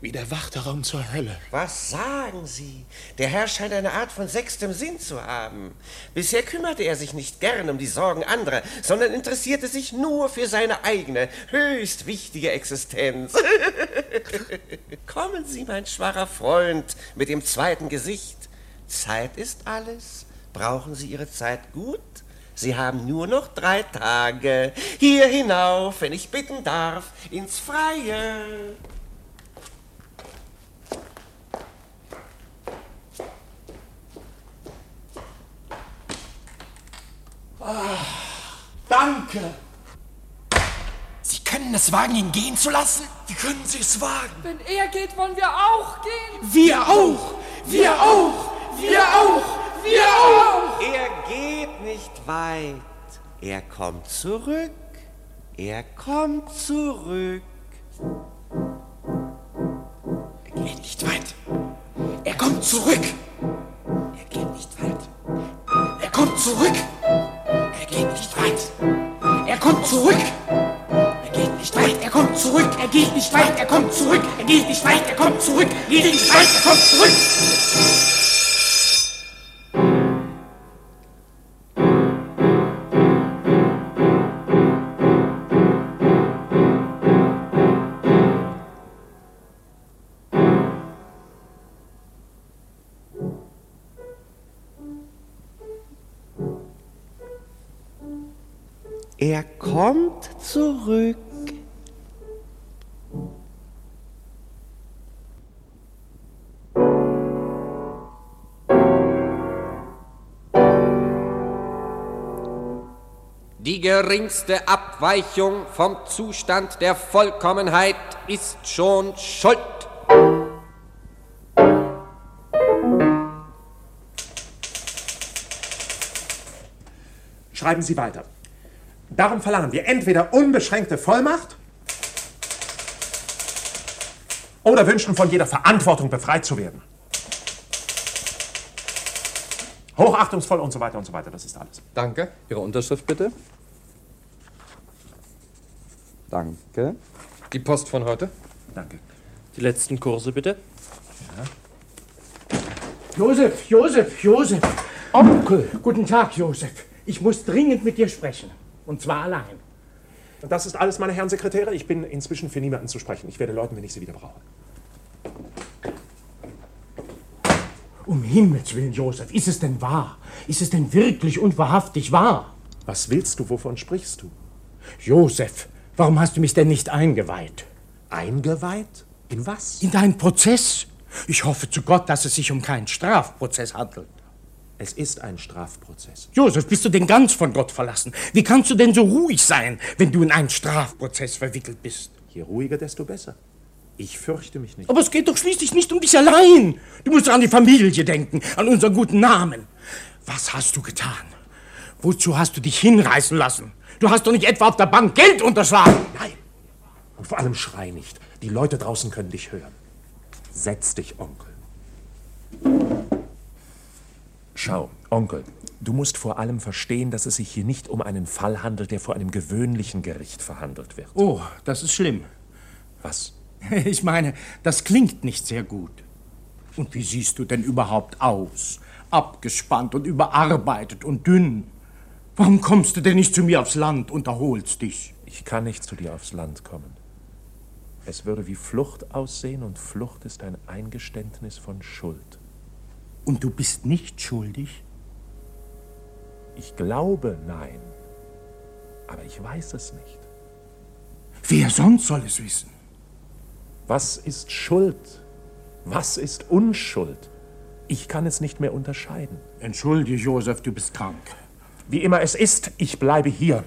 wie der Warteraum zur Hölle. Was sagen Sie? Der Herr scheint eine Art von sechstem Sinn zu haben. Bisher kümmerte er sich nicht gern um die Sorgen anderer, sondern interessierte sich nur für seine eigene, höchst wichtige Existenz. Kommen Sie, mein schwacher Freund, mit dem zweiten Gesicht. Zeit ist alles. Brauchen Sie Ihre Zeit gut? Sie haben nur noch drei Tage. Hier hinauf, wenn ich bitten darf, ins Freie. Danke. Sie können es wagen, ihn gehen zu lassen? Wie können Sie es wagen? Wenn er geht, wollen wir auch gehen. Wir auch! Wir auch! Wir auch! Wir auch! Er geht nicht weit. Er kommt zurück. Er kommt zurück. Er geht nicht weit. Er kommt zurück. Er geht nicht weit. Er kommt zurück. Er geht nicht weit. Er kommt zurück. Er geht nicht weit. Er kommt zurück. Er geht nicht weit. Er kommt zurück. Er geht nicht weit. Er kommt zurück. Er geht nicht weit. Er kommt zurück. Er kommt zurück. Die geringste Abweichung vom Zustand der Vollkommenheit ist schon Schuld. Schreiben Sie weiter. Darum verlangen wir entweder unbeschränkte Vollmacht oder wünschen von jeder Verantwortung befreit zu werden. Hochachtungsvoll und so weiter und so weiter, das ist alles. Danke. Ihre Unterschrift bitte. Danke. Die Post von heute. Danke. Die letzten Kurse bitte. Josef, Josef, Josef. Onkel. Guten Tag, Josef. Ich muss dringend mit dir sprechen. Und zwar allein. Das ist alles, meine Herren Sekretäre. Ich bin inzwischen für niemanden zu sprechen. Ich werde läuten, wenn ich Sie wieder brauche. Um Himmels Willen, Josef, ist es denn wahr? Ist es denn wirklich und wahrhaftig wahr? Was willst du? Wovon sprichst du? Josef, warum hast du mich denn nicht eingeweiht? Eingeweiht? In was? In deinen Prozess. Ich hoffe zu Gott, dass es sich um keinen Strafprozess handelt. Es ist ein Strafprozess. Josef, bist du denn ganz von Gott verlassen? Wie kannst du denn so ruhig sein, wenn du in einen Strafprozess verwickelt bist? Je ruhiger, desto besser. Ich fürchte mich nicht. Aber es geht doch schließlich nicht um dich allein. Du musst an die Familie denken, an unseren guten Namen. Was hast du getan? Wozu hast du dich hinreißen lassen? Du hast doch nicht etwa auf der Bank Geld unterschlagen. Nein. Und vor allem schrei nicht. Die Leute draußen können dich hören. Setz dich, Onkel. Schau, Onkel, du musst vor allem verstehen, dass es sich hier nicht um einen Fall handelt, der vor einem gewöhnlichen Gericht verhandelt wird. Oh, das ist schlimm. Was? Ich meine, das klingt nicht sehr gut. Und wie siehst du denn überhaupt aus? Abgespannt und überarbeitet und dünn. Warum kommst du denn nicht zu mir aufs Land und erholst dich? Ich kann nicht zu dir aufs Land kommen. Es würde wie Flucht aussehen und Flucht ist ein Eingeständnis von Schuld. Und du bist nicht schuldig? Ich glaube nein, aber ich weiß es nicht. Wer sonst soll es wissen? Was ist Schuld? Was ist Unschuld? Ich kann es nicht mehr unterscheiden. Entschuldige, Josef, du bist krank. Wie immer es ist, ich bleibe hier.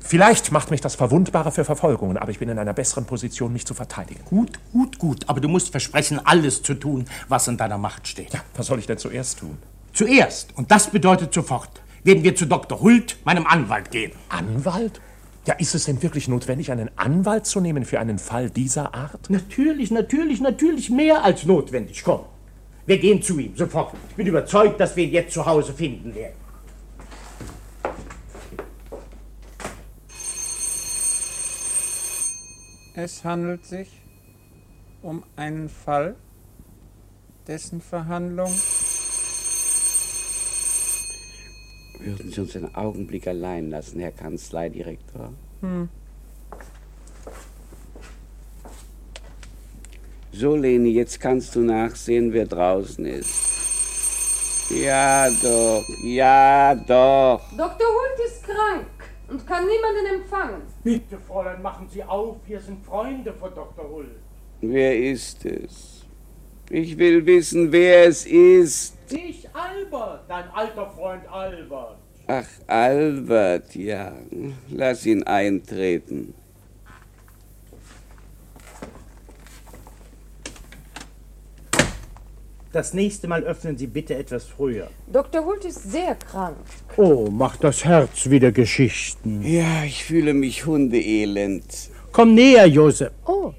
Vielleicht macht mich das verwundbarer für Verfolgungen, aber ich bin in einer besseren Position, mich zu verteidigen. Gut, gut, gut. Aber du musst versprechen, alles zu tun, was in deiner Macht steht. Ja, was soll ich denn zuerst tun? Zuerst, und das bedeutet sofort, werden wir zu Dr. Hult, meinem Anwalt, gehen. Anwalt? Ja, ist es denn wirklich notwendig, einen Anwalt zu nehmen für einen Fall dieser Art? Natürlich, natürlich, natürlich mehr als notwendig. Komm, wir gehen zu ihm, sofort. Ich bin überzeugt, dass wir ihn jetzt zu Hause finden werden. Es handelt sich um einen Fall, dessen Verhandlung. Würden Sie uns einen Augenblick allein lassen, Herr Kanzleidirektor? Hm. So, Leni, jetzt kannst du nachsehen, wer draußen ist. Ja, doch, ja, doch. Dr. Hult ist krank und kann niemanden empfangen. Bitte, Fräulein, machen Sie auf. Wir sind Freunde von Dr. Hult. Wer ist es? Ich will wissen, wer es ist. Ich, Albert, dein alter Freund Albert. Ach, Albert, ja. Lass ihn eintreten. Das nächste Mal öffnen Sie bitte etwas früher. Dr. Hult ist sehr krank. Oh, macht das Herz wieder Geschichten. Ja, ich fühle mich hundeelend. Komm näher, Josef. Oh.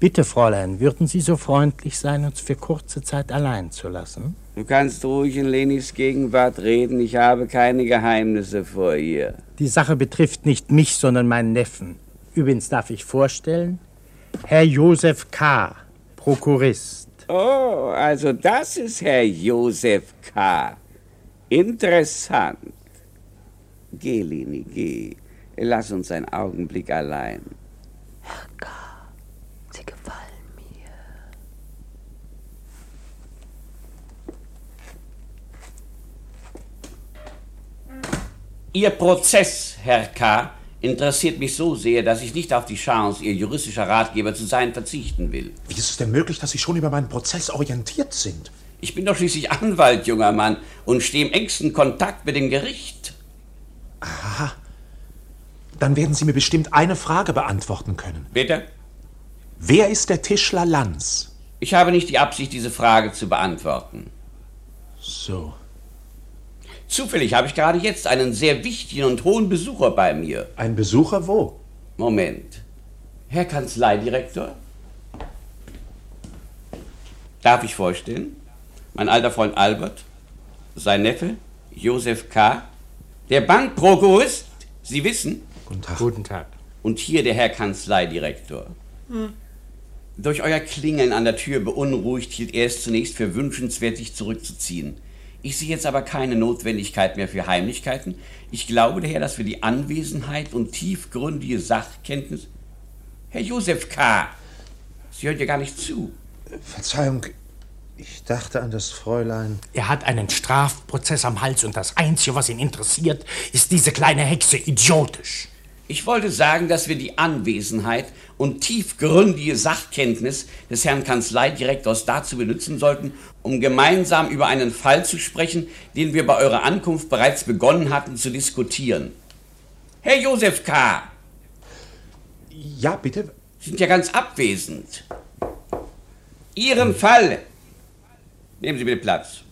Bitte, Fräulein, würden Sie so freundlich sein, uns für kurze Zeit allein zu lassen? Du kannst ruhig in Lenis Gegenwart reden. Ich habe keine Geheimnisse vor ihr. Die Sache betrifft nicht mich, sondern meinen Neffen. Übrigens darf ich vorstellen, Herr Josef K., Prokurist. Oh, also das ist Herr Josef K. Interessant. Geh, Leni, geh. Lass uns einen Augenblick allein. Herr K., Sie gefallen mir. Ihr Prozess, Herr K., interessiert mich so sehr, dass ich nicht auf die Chance, Ihr juristischer Ratgeber zu sein, verzichten will. Wie ist es denn möglich, dass Sie schon über meinen Prozess orientiert sind? Ich bin doch schließlich Anwalt, junger Mann, und stehe im engsten Kontakt mit dem Gericht. Aha. Dann werden Sie mir bestimmt eine Frage beantworten können. Bitte? Wer ist der Tischler Lanz? Ich habe nicht die Absicht, diese Frage zu beantworten. So. Zufällig habe ich gerade jetzt einen sehr wichtigen und hohen Besucher bei mir. Ein Besucher wo? Moment. Herr Kanzleidirektor? Darf ich vorstellen? Mein alter Freund Albert, sein Neffe, Josef K., der Bankprokurist, Sie wissen. Guten Tag. Guten Tag. Und hier der Herr Kanzleidirektor. Hm. Durch euer Klingeln an der Tür beunruhigt, hielt er es zunächst für wünschenswert, sich zurückzuziehen. Ich sehe jetzt aber keine Notwendigkeit mehr für Heimlichkeiten. Ich glaube daher, dass wir die Anwesenheit und tiefgründige Sachkenntnis. Herr Josef K., Sie hören ja gar nicht zu. Verzeihung, ich dachte an das Fräulein. Er hat einen Strafprozess am Hals und das Einzige, was ihn interessiert, ist diese kleine Hexe idiotisch. Ich wollte sagen, dass wir die Anwesenheit und tiefgründige Sachkenntnis des Herrn Kanzleidirektors dazu benutzen sollten, um gemeinsam über einen Fall zu sprechen, den wir bei eurer Ankunft bereits begonnen hatten zu diskutieren. Herr Josef K. Ja, bitte. Sie sind ja ganz abwesend. Ihren Fall. Nehmen Sie bitte Platz.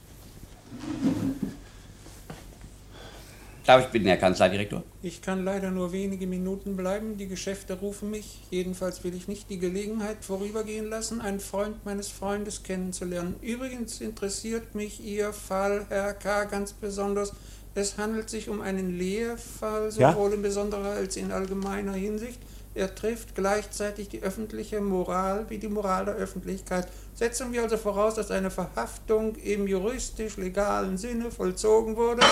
Darf ich bitten, Herr Kanzleidirektor? Ich kann leider nur wenige Minuten bleiben. Die Geschäfte rufen mich. Jedenfalls will ich nicht die Gelegenheit vorübergehen lassen, einen Freund meines Freundes kennenzulernen. Übrigens interessiert mich Ihr Fall, Herr K., ganz besonders. Es handelt sich um einen Lehrfall, Ja? sowohl in besonderer als in allgemeiner Hinsicht. Er trifft gleichzeitig die öffentliche Moral wie die Moral der Öffentlichkeit. Setzen wir also voraus, dass eine Verhaftung im juristisch-legalen Sinne vollzogen wurde.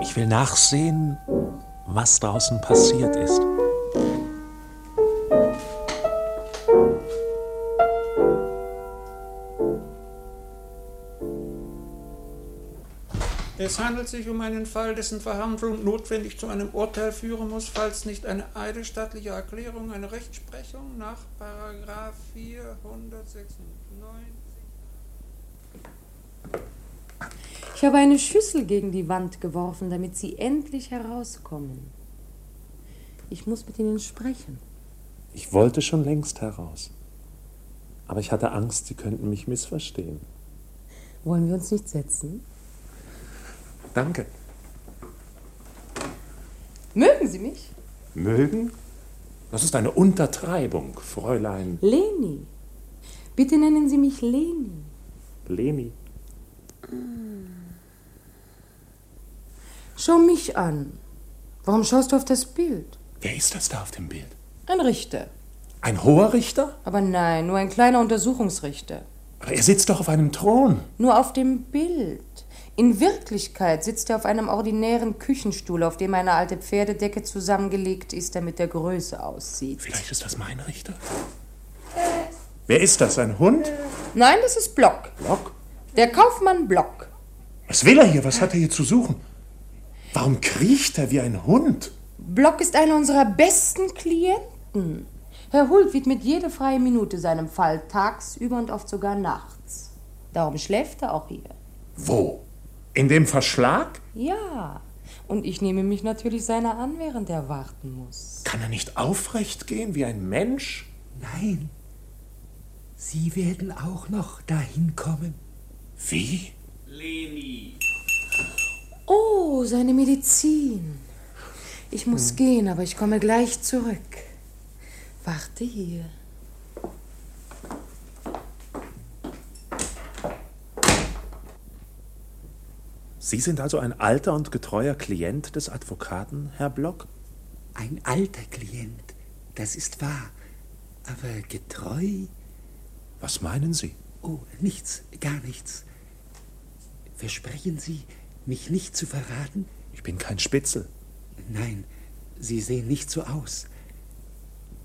Ich will nachsehen, was draußen passiert ist. Es handelt sich um einen Fall, dessen Verhandlung notwendig zu einem Urteil führen muss, falls nicht eine eidesstattliche Erklärung, eine Rechtsprechung nach Paragraph 496. Ich habe eine Schüssel gegen die Wand geworfen, damit Sie endlich herauskommen. Ich muss mit Ihnen sprechen. Ich wollte schon längst heraus. Aber ich hatte Angst, Sie könnten mich missverstehen. Wollen wir uns nicht setzen? Danke. Mögen Sie mich? Mögen? Das ist eine Untertreibung, Fräulein Leni. Bitte nennen Sie mich Leni. Leni. Schau mich an. Warum schaust du auf das Bild? Wer ist das da auf dem Bild? Ein Richter. Ein hoher Richter? Aber nein, nur ein kleiner Untersuchungsrichter. Aber er sitzt doch auf einem Thron. Nur auf dem Bild. In Wirklichkeit sitzt er auf einem ordinären Küchenstuhl, auf dem eine alte Pferdedecke zusammengelegt ist, damit er Größe aussieht. Vielleicht ist das mein Richter. Wer ist das? Ein Hund? Nein, das ist Block. Block? Der Kaufmann Block. Was will er hier? Was hat er hier zu suchen? Warum kriecht er wie ein Hund? Block ist einer unserer besten Klienten. Herr Hult widmet jede freie Minute seinem Fall tagsüber und oft sogar nachts. Darum schläft er auch hier. Wo? In dem Verschlag? Ja. Und ich nehme mich natürlich seiner an, während er warten muss. Kann er nicht aufrecht gehen wie ein Mensch? Nein. Sie werden auch noch dahin kommen. Wie? Leni. Oh, seine Medizin. Ich muss Hm. gehen, aber ich komme gleich zurück. Warte hier. Sie sind also ein alter und getreuer Klient des Advokaten, Herr Block? Ein alter Klient, das ist wahr. Aber getreu? Was meinen Sie? Oh, nichts, gar nichts. Versprechen Sie, mich nicht zu verraten? Ich bin kein Spitzel. Nein, Sie sehen nicht so aus.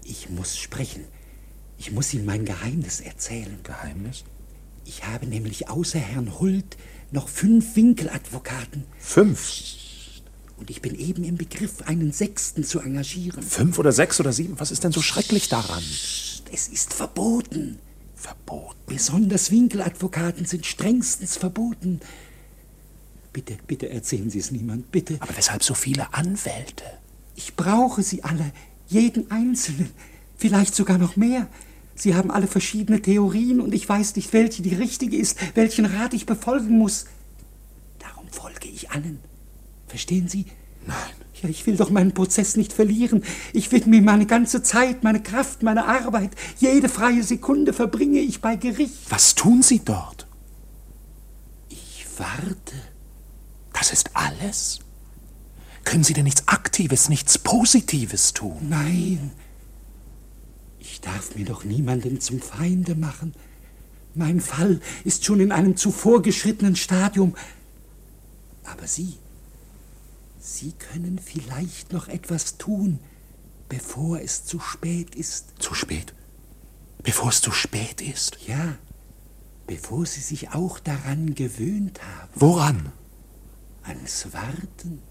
Ich muss sprechen. Ich muss Ihnen mein Geheimnis erzählen. Geheimnis? Ich habe nämlich außer Herrn Hult noch fünf Winkeladvokaten. Fünf? Und ich bin eben im Begriff, einen sechsten zu engagieren. Fünf oder sechs oder sieben? Was ist denn so schrecklich daran? Es ist verboten. Verboten? Besonders Winkeladvokaten sind strengstens verboten. Bitte, bitte erzählen Sie es niemand, bitte. Aber weshalb so viele Anwälte? Ich brauche sie alle, jeden einzelnen, vielleicht sogar noch mehr. Sie haben alle verschiedene Theorien und ich weiß nicht, welche die richtige ist, welchen Rat ich befolgen muss. Darum folge ich allen. Verstehen Sie? Nein. Ja, ich will doch meinen Prozess nicht verlieren. Ich widme meine ganze Zeit, meine Kraft, meine Arbeit. Jede freie Sekunde verbringe ich bei Gericht. Was tun Sie dort? Ich warte. Das ist alles? Können Sie denn nichts Aktives, nichts Positives tun? Nein. Ich darf mir doch niemanden zum Feinde machen. Mein Fall ist schon in einem zuvor geschrittenen Stadium. Aber Sie, Sie können vielleicht noch etwas tun, bevor es zu spät ist. Zu spät? Bevor es zu spät ist? Ja, bevor Sie sich auch daran gewöhnt haben. Woran? Ans Warten.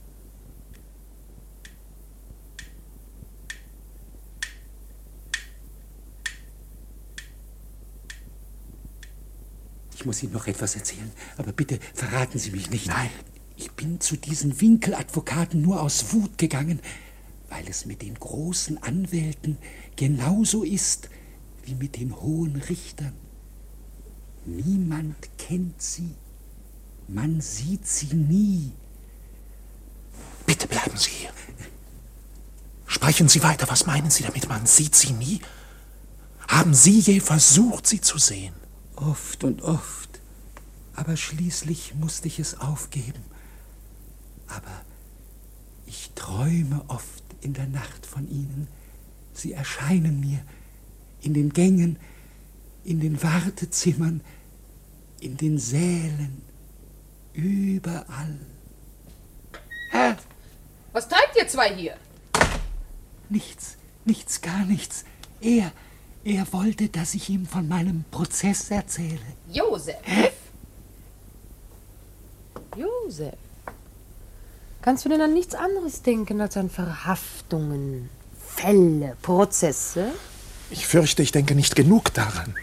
Ich muss Ihnen noch etwas erzählen, aber bitte verraten Sie mich nicht. Nein. Ich bin zu diesen Winkeladvokaten nur aus Wut gegangen, weil es mit den großen Anwälten genauso ist wie mit den hohen Richtern. Niemand kennt sie. Man sieht sie nie. Bitte bleiben Sie hier. Sprechen Sie weiter. Was meinen Sie damit? Man sieht sie nie? Haben Sie je versucht, sie zu sehen? Oft und oft. Aber schließlich musste ich es aufgeben. Aber ich träume oft in der Nacht von ihnen. Sie erscheinen mir in den Gängen, in den Wartezimmern, in den Sälen, überall. Hä? Was treibt ihr zwei hier? Nichts, nichts, gar nichts. Er, er wollte, dass ich ihm von meinem Prozess erzähle. Josef. Josef. Kannst du denn an nichts anderes denken als an Verhaftungen, Fälle, Prozesse? Ich fürchte, ich denke nicht genug daran.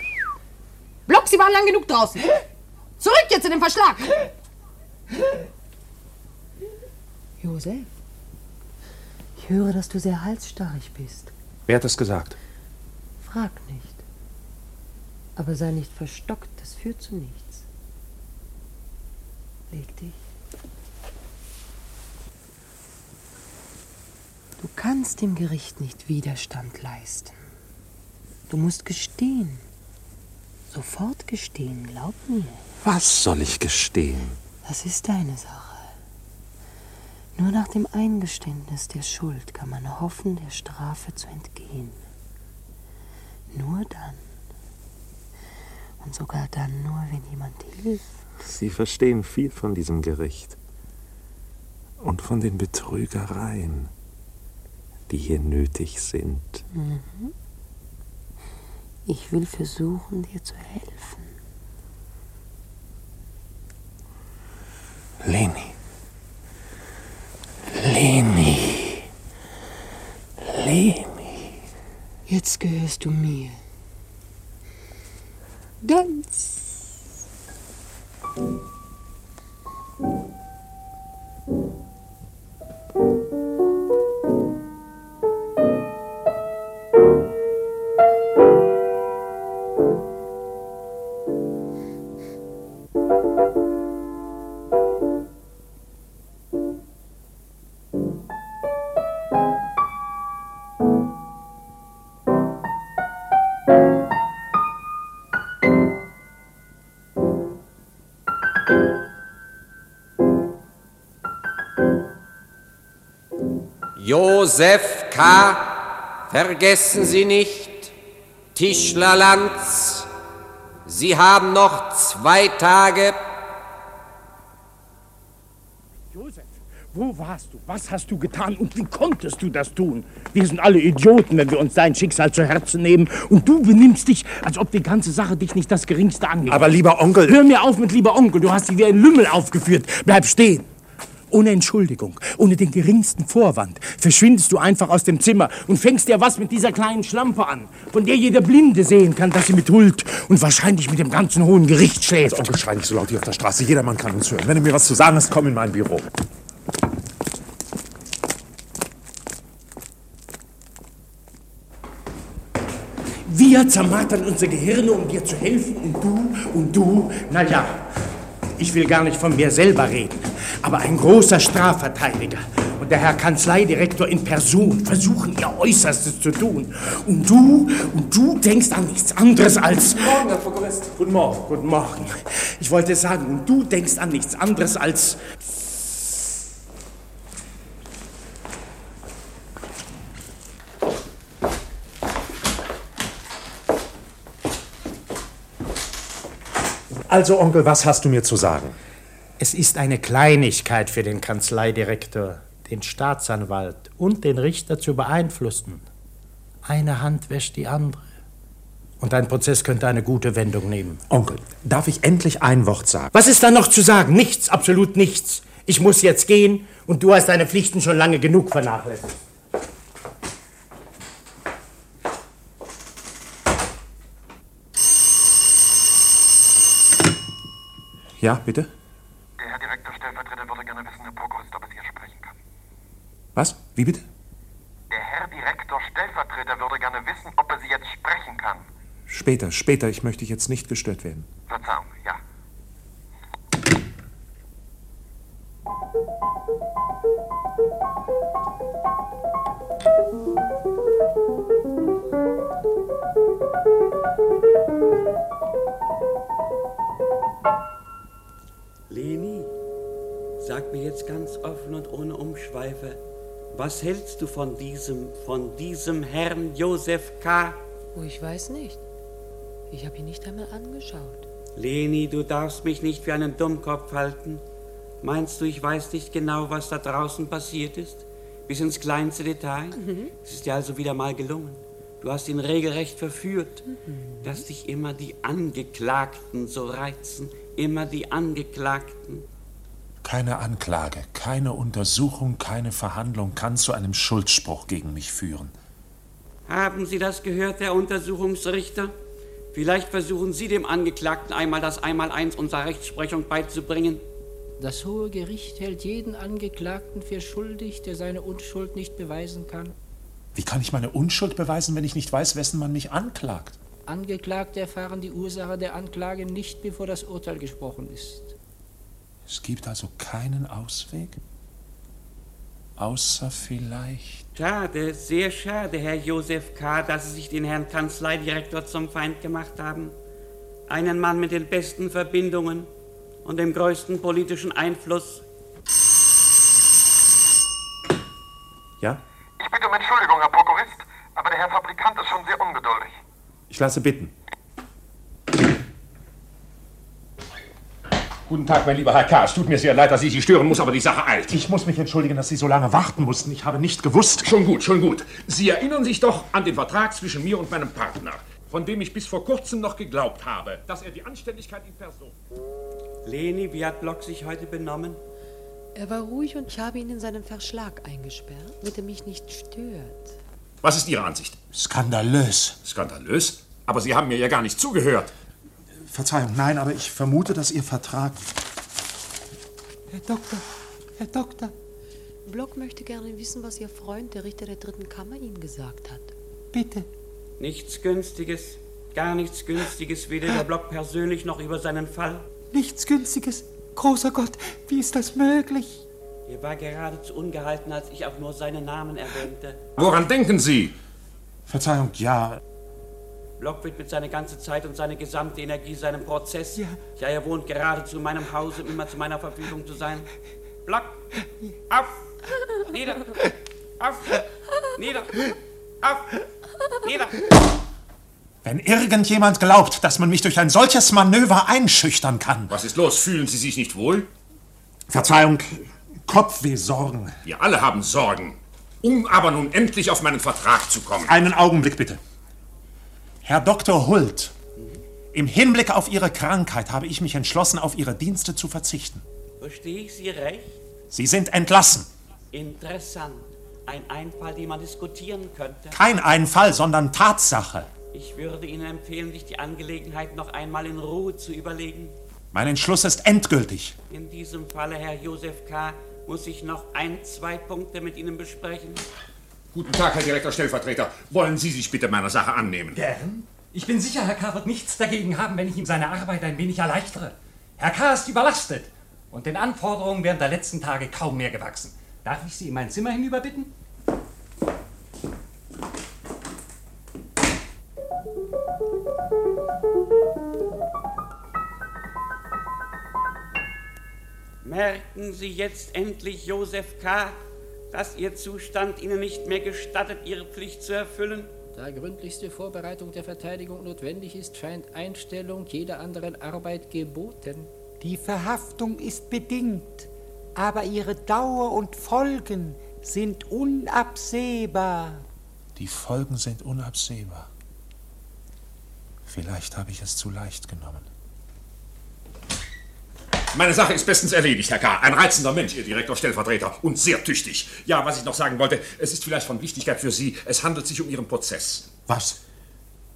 Block, Sie waren lang genug draußen. Zurück jetzt in den Verschlag. Josef, ich höre, dass du sehr halsstarrig bist. Wer hat das gesagt? Frag nicht. Aber sei nicht verstockt, das führt zu nichts. Leg dich. Du kannst dem Gericht nicht Widerstand leisten. Du musst gestehen. Sofort gestehen, glaub mir. Was soll ich gestehen? Das ist deine Sache. Nur nach dem Eingeständnis der Schuld kann man hoffen, der Strafe zu entgehen. Nur dann. Und sogar dann nur, wenn jemand hilft. Sie verstehen viel von diesem Gericht. Und von den Betrügereien, die hier nötig sind. Mhm. Ich will versuchen, dir zu helfen. Leni. Leni. Leni. Jetzt gehörst du mir. Ganz. Josef K., vergessen Sie nicht, Tischlerlands, Sie haben noch zwei Tage. Josef, wo warst du? Was hast du getan und wie konntest du das tun? Wir sind alle Idioten, wenn wir uns dein Schicksal zu Herzen nehmen. Und du benimmst dich, als ob die ganze Sache dich nicht das Geringste angeht. Aber lieber Onkel. Hör mir auf mit lieber Onkel, du hast dich wie ein Lümmel aufgeführt. Bleib stehen. Ohne Entschuldigung, ohne den geringsten Vorwand, verschwindest du einfach aus dem Zimmer und fängst dir was mit dieser kleinen Schlampe an, von der jeder Blinde sehen kann, dass sie mit Huld und wahrscheinlich mit dem ganzen Hohen Gericht schläft. Onkel, schrei nicht so laut hier auf der Straße. Jedermann kann uns hören. Wenn du mir was zu sagen hast, komm in mein Büro. Wir zermartern unsere Gehirne, um dir zu helfen und du und du, na ja, ich will gar nicht von mir selber reden, aber ein großer Strafverteidiger und der Herr Kanzleidirektor in Person versuchen ihr Äußerstes zu tun. Und du, und du denkst an nichts anderes als... Guten Morgen, Herr Prokurist. Guten Morgen, guten Morgen. Ich wollte sagen, und du denkst an nichts anderes als... Also, Onkel, was hast du mir zu sagen? Es ist eine Kleinigkeit für den Kanzleidirektor, den Staatsanwalt und den Richter zu beeinflussen. Eine Hand wäscht die andere. Und dein Prozess könnte eine gute Wendung nehmen. Onkel, darf ich endlich ein Wort sagen? Was ist da noch zu sagen? Nichts, absolut nichts. Ich muss jetzt gehen und du hast deine Pflichten schon lange genug vernachlässigt. Ja, bitte? Der Herr Direktor Stellvertreter würde gerne wissen, Herr Prokurist, ob er Sie hier sprechen kann. Was? Wie bitte? Der Herr Direktor Stellvertreter würde gerne wissen, ob er Sie jetzt sprechen kann. Später, später. Ich möchte jetzt nicht gestört werden. Verzeihung, ja. Leni, sag mir jetzt ganz offen und ohne Umschweife, was hältst du von diesem, von diesem Herrn Josef K.? Oh, ich weiß nicht. Ich habe ihn nicht einmal angeschaut. Leni, du darfst mich nicht für einen Dummkopf halten. Meinst du, ich weiß nicht genau, was da draußen passiert ist? Bis ins kleinste Detail? Mhm. Es ist dir also wieder mal gelungen. Du hast ihn regelrecht verführt, dass dich immer die Angeklagten so reizen, immer die Angeklagten. Keine Anklage, keine Untersuchung, keine Verhandlung kann zu einem Schuldspruch gegen mich führen. Haben Sie das gehört, Herr Untersuchungsrichter? Vielleicht versuchen Sie dem Angeklagten einmal das Einmaleins unserer Rechtsprechung beizubringen. Das Hohe Gericht hält jeden Angeklagten für schuldig, der seine Unschuld nicht beweisen kann. Wie kann ich meine Unschuld beweisen, wenn ich nicht weiß, wessen man mich anklagt? Angeklagte erfahren die Ursache der Anklage nicht, bevor das Urteil gesprochen ist. Es gibt also keinen Ausweg? Außer vielleicht. Schade, sehr schade, Herr Josef K., dass Sie sich den Herrn Kanzleidirektor zum Feind gemacht haben. Einen Mann mit den besten Verbindungen und dem größten politischen Einfluss. Ja? Ich bitte um Entschuldigung, Herr Prokurist, aber der Herr Fabrikant ist schon sehr ungeduldig. Ich lasse bitten. Guten Tag, mein lieber Herr K. Es tut mir sehr leid, dass ich Sie stören muss, aber die Sache eilt. Ich muss mich entschuldigen, dass Sie so lange warten mussten. Ich habe nicht gewusst. Schon gut, schon gut. Sie erinnern sich doch an den Vertrag zwischen mir und meinem Partner, von dem ich bis vor kurzem noch geglaubt habe, dass er die Anständigkeit in Person. Leni, wie hat Block sich heute benommen? Er war ruhig und ich habe ihn in seinen Verschlag eingesperrt, damit er mich nicht stört. Was ist Ihre Ansicht? Skandalös. Skandalös? Aber Sie haben mir ja gar nicht zugehört. Verzeihung, nein, aber ich vermute, dass Ihr Vertrag. Herr Doktor, Herr Doktor. Block möchte gerne wissen, was Ihr Freund, der Richter der dritten Kammer, Ihnen gesagt hat. Bitte. Nichts Günstiges, gar nichts Günstiges, weder der Block persönlich noch über seinen Fall. Nichts Günstiges. Großer Gott, wie ist das möglich? Er war geradezu ungehalten, als ich auch nur seinen Namen erwähnte. Woran denken Sie? Verzeihung, ja. Block widmet seine ganze Zeit und seine gesamte Energie seinem Prozess. Ja. ja, er wohnt geradezu in meinem Hause, um immer zu meiner Verfügung zu sein. Block! Auf! Nieder! Auf! Nieder! Auf! Nieder! Wenn irgendjemand glaubt, dass man mich durch ein solches Manöver einschüchtern kann. Was ist los? Fühlen Sie sich nicht wohl? Verzeihung, Kopfweh, Sorgen. Wir alle haben Sorgen. Um aber nun endlich auf meinen Vertrag zu kommen. Einen Augenblick bitte. Herr Dr. Hult, im Hinblick auf Ihre Krankheit habe ich mich entschlossen, auf Ihre Dienste zu verzichten. Verstehe ich Sie recht? Sie sind entlassen. Interessant. Ein Einfall, den man diskutieren könnte. Kein Einfall, sondern Tatsache. Ich würde Ihnen empfehlen, sich die Angelegenheit noch einmal in Ruhe zu überlegen. Mein Entschluss ist endgültig. In diesem Falle, Herr Josef K., muss ich noch ein, zwei Punkte mit Ihnen besprechen. Guten Tag, Herr Direktor Stellvertreter. Wollen Sie sich bitte meiner Sache annehmen? Gern. Ich bin sicher, Herr K. wird nichts dagegen haben, wenn ich ihm seine Arbeit ein wenig erleichtere. Herr K. ist überlastet und den Anforderungen während der letzten Tage kaum mehr gewachsen. Darf ich Sie in mein Zimmer hinüberbitten? Merken Sie jetzt endlich, Josef K., dass Ihr Zustand Ihnen nicht mehr gestattet, Ihre Pflicht zu erfüllen? Da gründlichste Vorbereitung der Verteidigung notwendig ist, scheint Einstellung jeder anderen Arbeit geboten. Die Verhaftung ist bedingt, aber ihre Dauer und Folgen sind unabsehbar. Die Folgen sind unabsehbar. Vielleicht habe ich es zu leicht genommen. Meine Sache ist bestens erledigt, Herr K. Ein reizender Mensch, Ihr Direktor Stellvertreter. Und sehr tüchtig. Ja, was ich noch sagen wollte, es ist vielleicht von Wichtigkeit für Sie. Es handelt sich um Ihren Prozess. Was?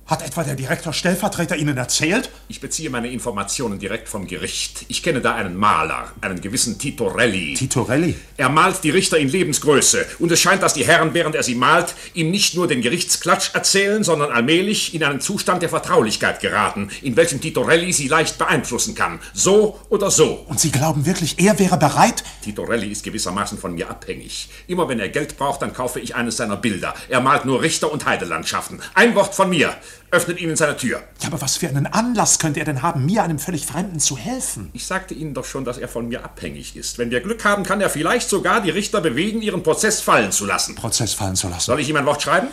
Hat etwa der Direktor Stellvertreter Ihnen erzählt? Ich beziehe meine Informationen direkt vom Gericht. Ich kenne da einen Maler, einen gewissen Titorelli. Titorelli? Er malt die Richter in Lebensgröße. Und es scheint, dass die Herren, während er sie malt, ihm nicht nur den Gerichtsklatsch erzählen, sondern allmählich in einen Zustand der Vertraulichkeit geraten, in welchem Titorelli sie leicht beeinflussen kann. So oder so. Und Sie glauben wirklich, er wäre bereit? Titorelli ist gewissermaßen von mir abhängig. Immer wenn er Geld braucht, dann kaufe ich eines seiner Bilder. Er malt nur Richter und Heidelandschaften. Ein Wort von mir öffnet Ihnen seine Tür. Ja, aber was für einen Anlass könnte er denn haben, mir, einem völlig Fremden, zu helfen? Ich sagte Ihnen doch schon, dass er von mir abhängig ist. Wenn wir Glück haben, kann er vielleicht sogar die Richter bewegen, ihren Prozess fallen zu lassen. Prozess fallen zu lassen? Soll ich ihm ein Wort schreiben?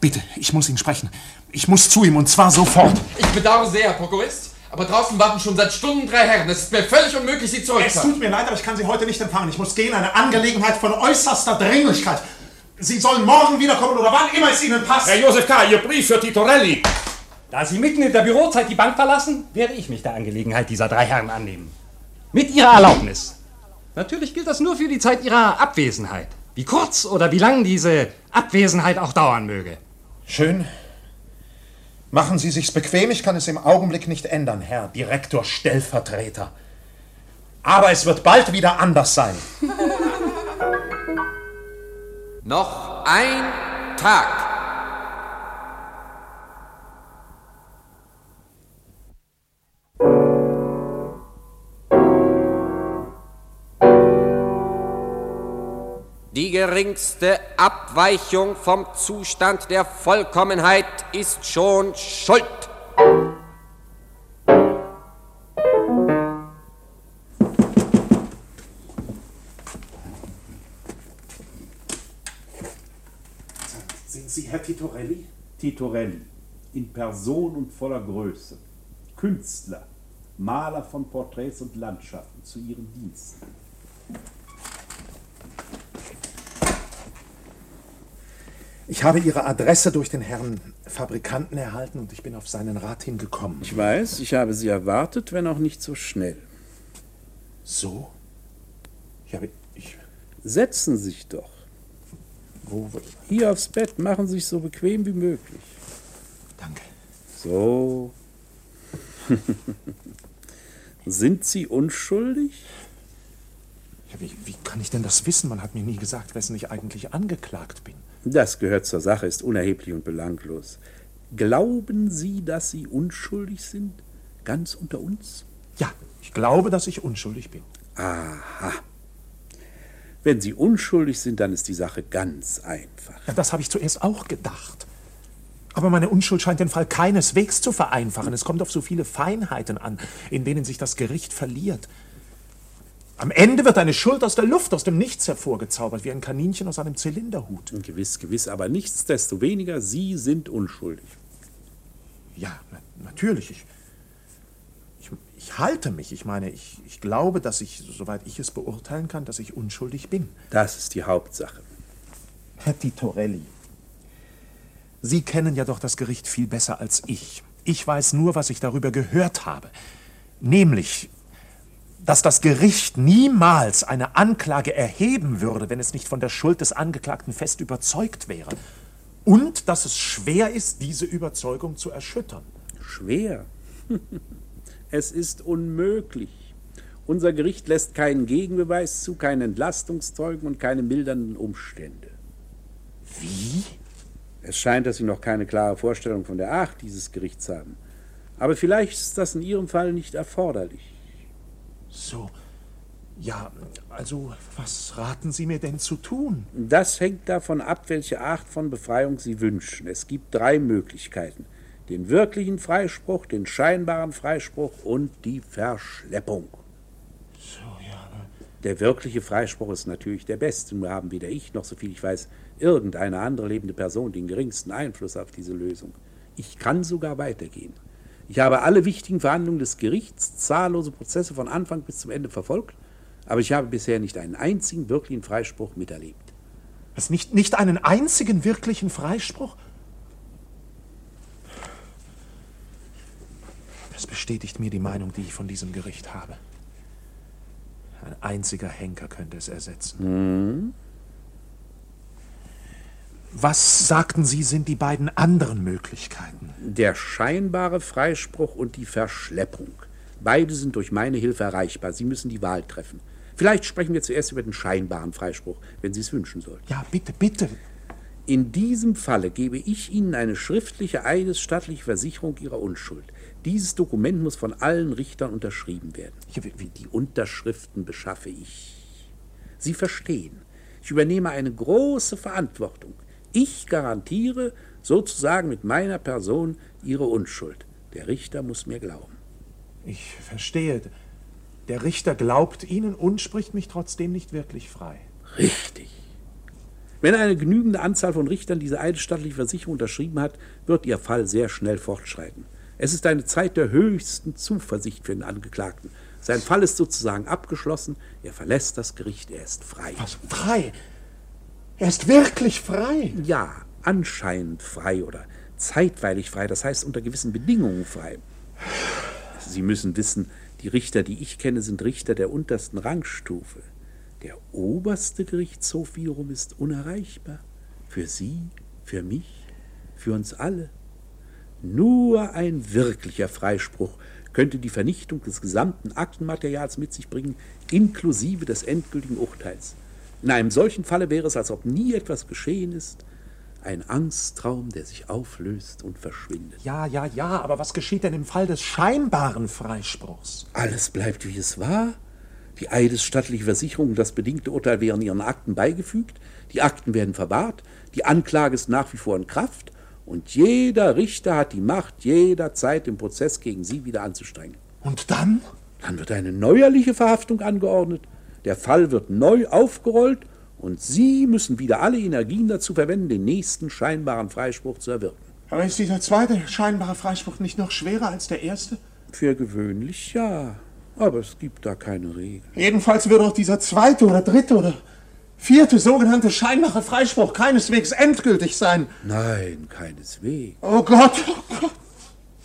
Bitte, ich muss ihn sprechen. Ich muss zu ihm und zwar sofort. Ich bedauere sehr, Herr Prokurist. Aber draußen warten schon seit Stunden drei Herren. Es ist mir völlig unmöglich, sie Es zurückzuhalten. tut mir leid, aber ich kann Sie heute nicht empfangen. Ich muss gehen, eine Angelegenheit von äußerster Dringlichkeit. Sie sollen morgen wiederkommen oder wann immer es Ihnen passt. Herr Josef K., Ihr Brief für Titorelli. Da Sie mitten in der Bürozeit die Bank verlassen, werde ich mich der Angelegenheit dieser drei Herren annehmen. Mit Ihrer Erlaubnis. Natürlich gilt das nur für die Zeit Ihrer Abwesenheit. Wie kurz oder wie lang diese Abwesenheit auch dauern möge. Schön. Machen Sie sich's bequem, ich kann es im Augenblick nicht ändern, Herr Direktor Stellvertreter. Aber es wird bald wieder anders sein. Noch ein Tag. Die geringste Abweichung vom Zustand der Vollkommenheit ist schon Schuld. Sie Herr Titorelli? Titorelli, in Person und voller Größe. Künstler, Maler von Porträts und Landschaften zu Ihren Diensten. Ich habe Ihre Adresse durch den Herrn Fabrikanten erhalten und ich bin auf seinen Rat hingekommen. Ich weiß, ich habe Sie erwartet, wenn auch nicht so schnell. So? Ich habe. Ich. Setzen Sie sich doch. Wo? Hier aufs Bett, machen Sie sich so bequem wie möglich. Danke. So. Sind Sie unschuldig? Ja, wie, wie kann ich denn das wissen? Man hat mir nie gesagt, wessen ich eigentlich angeklagt bin. Das gehört zur Sache, ist unerheblich und belanglos. Glauben Sie, dass Sie unschuldig sind? Ganz unter uns? Ja, ich glaube, dass ich unschuldig bin. Aha. Wenn Sie unschuldig sind, dann ist die Sache ganz einfach. Ja, das habe ich zuerst auch gedacht. Aber meine Unschuld scheint den Fall keineswegs zu vereinfachen. Es kommt auf so viele Feinheiten an, in denen sich das Gericht verliert. Am Ende wird eine Schuld aus der Luft, aus dem Nichts hervorgezaubert, wie ein Kaninchen aus einem Zylinderhut. Gewiss, gewiss, aber nichtsdestoweniger, Sie sind unschuldig. Ja, na, natürlich. Ich, ich, halte mich. Ich meine, ich, ich glaube, dass ich, soweit ich es beurteilen kann, dass ich unschuldig bin. Das ist die Hauptsache. Herr Titorelli, Sie kennen ja doch das Gericht viel besser als ich. Ich weiß nur, was ich darüber gehört habe. Nämlich, dass das Gericht niemals eine Anklage erheben würde, wenn es nicht von der Schuld des Angeklagten fest überzeugt wäre. Und dass es schwer ist, diese Überzeugung zu erschüttern. Schwer? Es ist unmöglich. Unser Gericht lässt keinen Gegenbeweis zu, keinen Entlastungszeugen und keine mildernden Umstände. Wie? Es scheint, dass Sie noch keine klare Vorstellung von der Art dieses Gerichts haben. Aber vielleicht ist das in Ihrem Fall nicht erforderlich. So. Ja, also, was raten Sie mir denn zu tun? Das hängt davon ab, welche Art von Befreiung Sie wünschen. Es gibt drei Möglichkeiten. Den wirklichen Freispruch, den scheinbaren Freispruch und die Verschleppung. So, ja. Der wirkliche Freispruch ist natürlich der beste. Nur haben weder ich noch, soviel ich weiß, irgendeine andere lebende Person den geringsten Einfluss auf diese Lösung. Ich kann sogar weitergehen. Ich habe alle wichtigen Verhandlungen des Gerichts, zahllose Prozesse von Anfang bis zum Ende verfolgt, aber ich habe bisher nicht einen einzigen wirklichen Freispruch miterlebt. Was, nicht, nicht einen einzigen wirklichen Freispruch? Das bestätigt mir die Meinung, die ich von diesem Gericht habe. Ein einziger Henker könnte es ersetzen. Hm? Was sagten Sie, sind die beiden anderen Möglichkeiten? Der scheinbare Freispruch und die Verschleppung. Beide sind durch meine Hilfe erreichbar. Sie müssen die Wahl treffen. Vielleicht sprechen wir zuerst über den scheinbaren Freispruch, wenn Sie es wünschen sollten. Ja, bitte, bitte. In diesem Falle gebe ich Ihnen eine schriftliche eidesstattliche Versicherung Ihrer Unschuld. Dieses Dokument muss von allen Richtern unterschrieben werden. Die Unterschriften beschaffe ich. Sie verstehen, ich übernehme eine große Verantwortung. Ich garantiere sozusagen mit meiner Person Ihre Unschuld. Der Richter muss mir glauben. Ich verstehe. Der Richter glaubt Ihnen und spricht mich trotzdem nicht wirklich frei. Richtig. Wenn eine genügende Anzahl von Richtern diese eidesstattliche Versicherung unterschrieben hat, wird Ihr Fall sehr schnell fortschreiten. Es ist eine Zeit der höchsten Zuversicht für den Angeklagten. Sein Fall ist sozusagen abgeschlossen. Er verlässt das Gericht. Er ist frei. Was? Frei? Er ist wirklich frei? Ja, anscheinend frei oder zeitweilig frei. Das heißt unter gewissen Bedingungen frei. Sie müssen wissen, die Richter, die ich kenne, sind Richter der untersten Rangstufe. Der oberste Gerichtshof wiederum ist unerreichbar. Für Sie, für mich, für uns alle. Nur ein wirklicher Freispruch könnte die Vernichtung des gesamten Aktenmaterials mit sich bringen, inklusive des endgültigen Urteils. In einem solchen Falle wäre es, als ob nie etwas geschehen ist, ein Angsttraum, der sich auflöst und verschwindet. Ja, ja, ja, aber was geschieht denn im Fall des scheinbaren Freispruchs? Alles bleibt, wie es war. Die eidesstattliche Versicherung und das bedingte Urteil wären ihren Akten beigefügt, die Akten werden verwahrt, die Anklage ist nach wie vor in Kraft und jeder Richter hat die Macht, jederzeit den Prozess gegen sie wieder anzustrengen. Und dann? Dann wird eine neuerliche Verhaftung angeordnet, der Fall wird neu aufgerollt und Sie müssen wieder alle Energien dazu verwenden, den nächsten scheinbaren Freispruch zu erwirken. Aber ist dieser zweite scheinbare Freispruch nicht noch schwerer als der erste? Für gewöhnlich ja, aber es gibt da keine Regel. Jedenfalls würde auch dieser zweite oder dritte oder vierte sogenannte scheinbare Freispruch keineswegs endgültig sein. Nein, keineswegs. Oh Gott, oh Gott.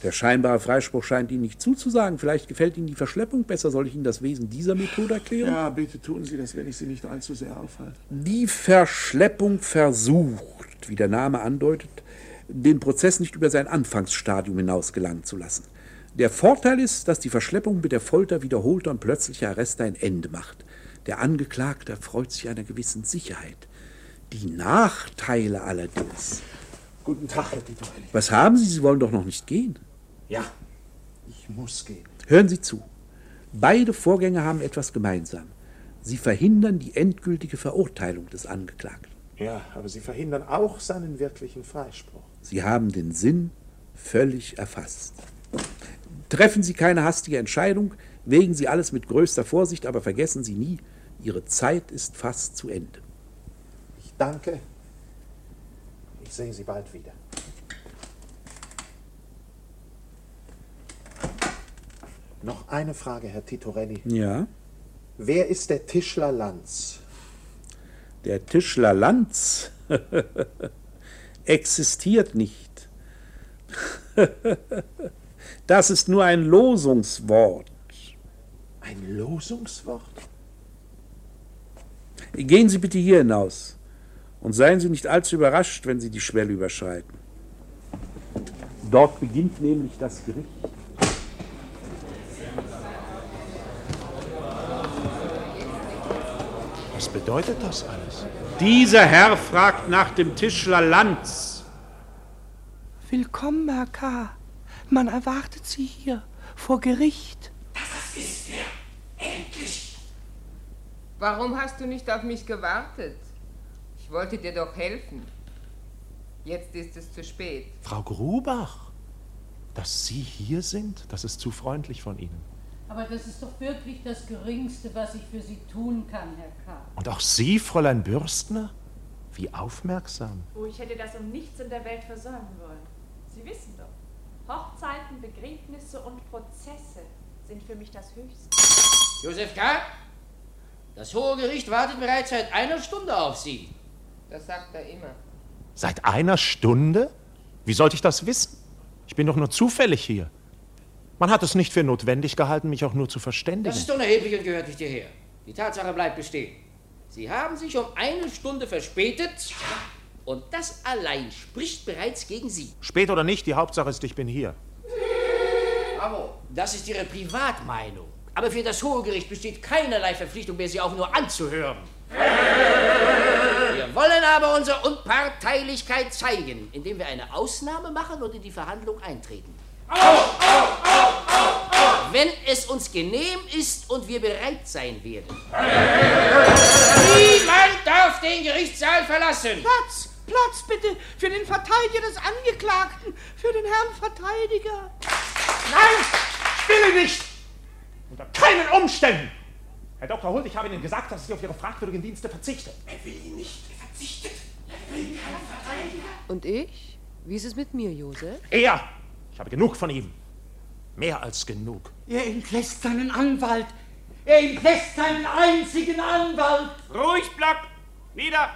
Der scheinbare Freispruch scheint Ihnen nicht zuzusagen. Vielleicht gefällt Ihnen die Verschleppung besser. Soll ich Ihnen das Wesen dieser Methode erklären? Ja, bitte tun Sie das, wenn ich Sie nicht allzu sehr aufhalte. Die Verschleppung versucht, wie der Name andeutet, den Prozess nicht über sein Anfangsstadium hinaus gelangen zu lassen. Der Vorteil ist, dass die Verschleppung mit der Folter wiederholter und plötzlicher Arreste ein Ende macht. Der Angeklagte freut sich einer gewissen Sicherheit. Die Nachteile allerdings. Guten Tag, Herr Titorelli. Was haben Sie? Sie wollen doch noch nicht gehen. Ja, ich muss gehen. Hören Sie zu. Beide Vorgänge haben etwas gemeinsam. Sie verhindern die endgültige Verurteilung des Angeklagten. Ja, aber Sie verhindern auch seinen wirklichen Freispruch. Sie haben den Sinn völlig erfasst. Treffen Sie keine hastige Entscheidung, wägen Sie alles mit größter Vorsicht, aber vergessen Sie nie, Ihre Zeit ist fast zu Ende. Ich danke. Ich sehe Sie bald wieder. Noch eine Frage, Herr Titorelli. Ja? Wer ist der Tischler Lanz? Der Tischler Lanz existiert nicht. das ist nur ein Losungswort. Ein Losungswort? Gehen Sie bitte hier hinaus und seien Sie nicht allzu überrascht, wenn Sie die Schwelle überschreiten. Dort beginnt nämlich das Gericht. Was bedeutet das alles? Dieser Herr fragt nach dem Tischler Lanz. Willkommen, Herr K. Man erwartet Sie hier, vor Gericht. Das ist er. Endlich. Warum hast du nicht auf mich gewartet? Ich wollte dir doch helfen. Jetzt ist es zu spät. Frau Grubach, dass Sie hier sind, das ist zu freundlich von Ihnen. Aber das ist doch wirklich das Geringste, was ich für Sie tun kann, Herr K. Und auch Sie, Fräulein Bürstner? Wie aufmerksam. Oh, ich hätte das um nichts in der Welt versäumen wollen. Sie wissen doch, Hochzeiten, Begräbnisse und Prozesse sind für mich das Höchste. Josef K., das Hohe Gericht wartet bereits seit einer Stunde auf Sie. Das sagt er immer. Seit einer Stunde? Wie sollte ich das wissen? Ich bin doch nur zufällig hier. Man hat es nicht für notwendig gehalten, mich auch nur zu verständigen. Das ist unerheblich und gehört nicht hierher. Die Tatsache bleibt bestehen. Sie haben sich um eine Stunde verspätet und das allein spricht bereits gegen Sie. Spät oder nicht, die Hauptsache ist, ich bin hier. Bravo. Das ist Ihre Privatmeinung. Aber für das Hohe Gericht besteht keinerlei Verpflichtung mehr, Sie auch nur anzuhören. Wir wollen aber unsere Unparteilichkeit zeigen, indem wir eine Ausnahme machen und in die Verhandlung eintreten. Wenn es uns genehm ist und wir bereit sein werden. Niemand darf den Gerichtssaal verlassen. Platz, Platz bitte für den Verteidiger des Angeklagten, für den Herrn Verteidiger. Nein, ihn nicht! Unter keinen Umständen! Herr Dr. Hult, ich habe Ihnen gesagt, dass ich auf Ihre fragwürdigen Dienste verzichte. Er will ihn nicht. Er verzichtet. Er will keinen Verteidiger. Und ich? Wie ist es mit mir, Josef? Er! Ich habe genug von ihm. Mehr als genug. Er entlässt seinen Anwalt. Er entlässt seinen einzigen Anwalt. Ruhig, Block! Nieder!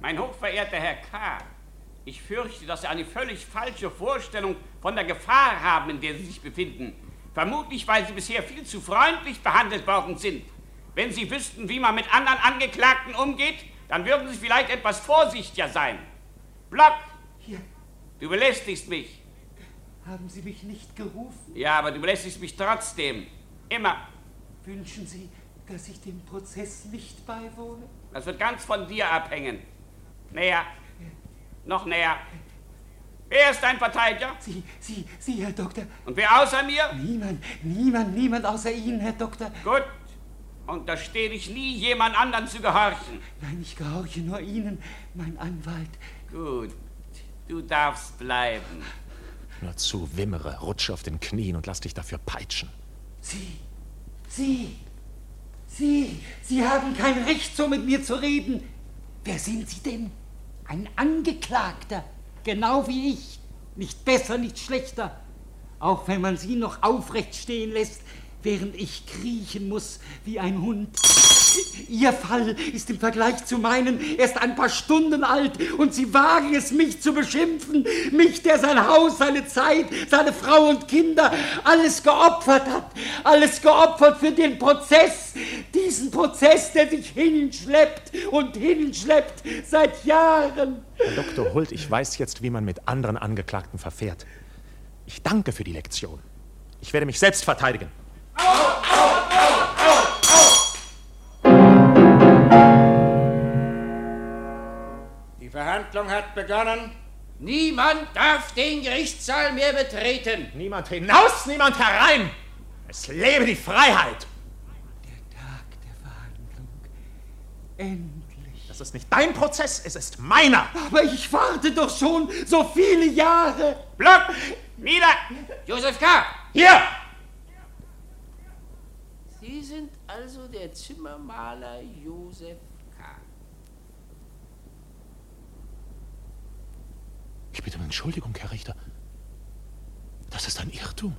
Mein hochverehrter Herr K., ich fürchte, dass Sie eine völlig falsche Vorstellung von der Gefahr haben, in der Sie sich befinden. Vermutlich, weil Sie bisher viel zu freundlich behandelt worden sind. Wenn Sie wüssten, wie man mit anderen Angeklagten umgeht, dann würden Sie vielleicht etwas vorsichtiger sein. Block! Hier. Du belästigst mich. Haben Sie mich nicht gerufen? Ja, aber du belästigst mich trotzdem. Immer. Wünschen Sie, dass ich dem Prozess nicht beiwohne? Das wird ganz von dir abhängen. Näher. Noch näher. Wer ist dein Verteidiger? Sie, Sie, Sie, Herr Doktor. Und wer außer mir? Niemand, niemand, niemand außer Ihnen, Herr Doktor. Gut. Unterstehe dich nie, jemand anderen zu gehorchen. Nein, ich gehorche nur Ihnen, mein Anwalt. Gut. Du darfst bleiben. Nur zu, wimmere, rutsch auf den Knien und lass dich dafür peitschen. Sie, Sie, Sie, Sie haben kein Recht, so mit mir zu reden. Wer sind Sie denn? Ein Angeklagter, genau wie ich. Nicht besser, nicht schlechter. Auch wenn man Sie noch aufrecht stehen lässt, während ich kriechen muss wie ein Hund. Ihr Fall ist im Vergleich zu meinen erst ein paar Stunden alt und Sie wagen es, mich zu beschimpfen. Mich, der sein Haus, seine Zeit, seine Frau und Kinder alles geopfert hat. Alles geopfert für den Prozess. Diesen Prozess, der sich hinschleppt und hinschleppt seit Jahren. Herr Dr. Hult, ich weiß jetzt, wie man mit anderen Angeklagten verfährt. Ich danke für die Lektion. Ich werde mich selbst verteidigen. Die Verhandlung hat begonnen. Niemand darf den Gerichtssaal mehr betreten. Niemand hinaus, niemand herein. Es lebe die Freiheit. Endlich. Das ist nicht dein Prozess, es ist meiner. Aber ich warte doch schon so viele Jahre. Block! Nieder! Josef K. Hier! Sie sind also der Zimmermaler Josef K. Ich bitte um Entschuldigung, Herr Richter. Das ist ein Irrtum.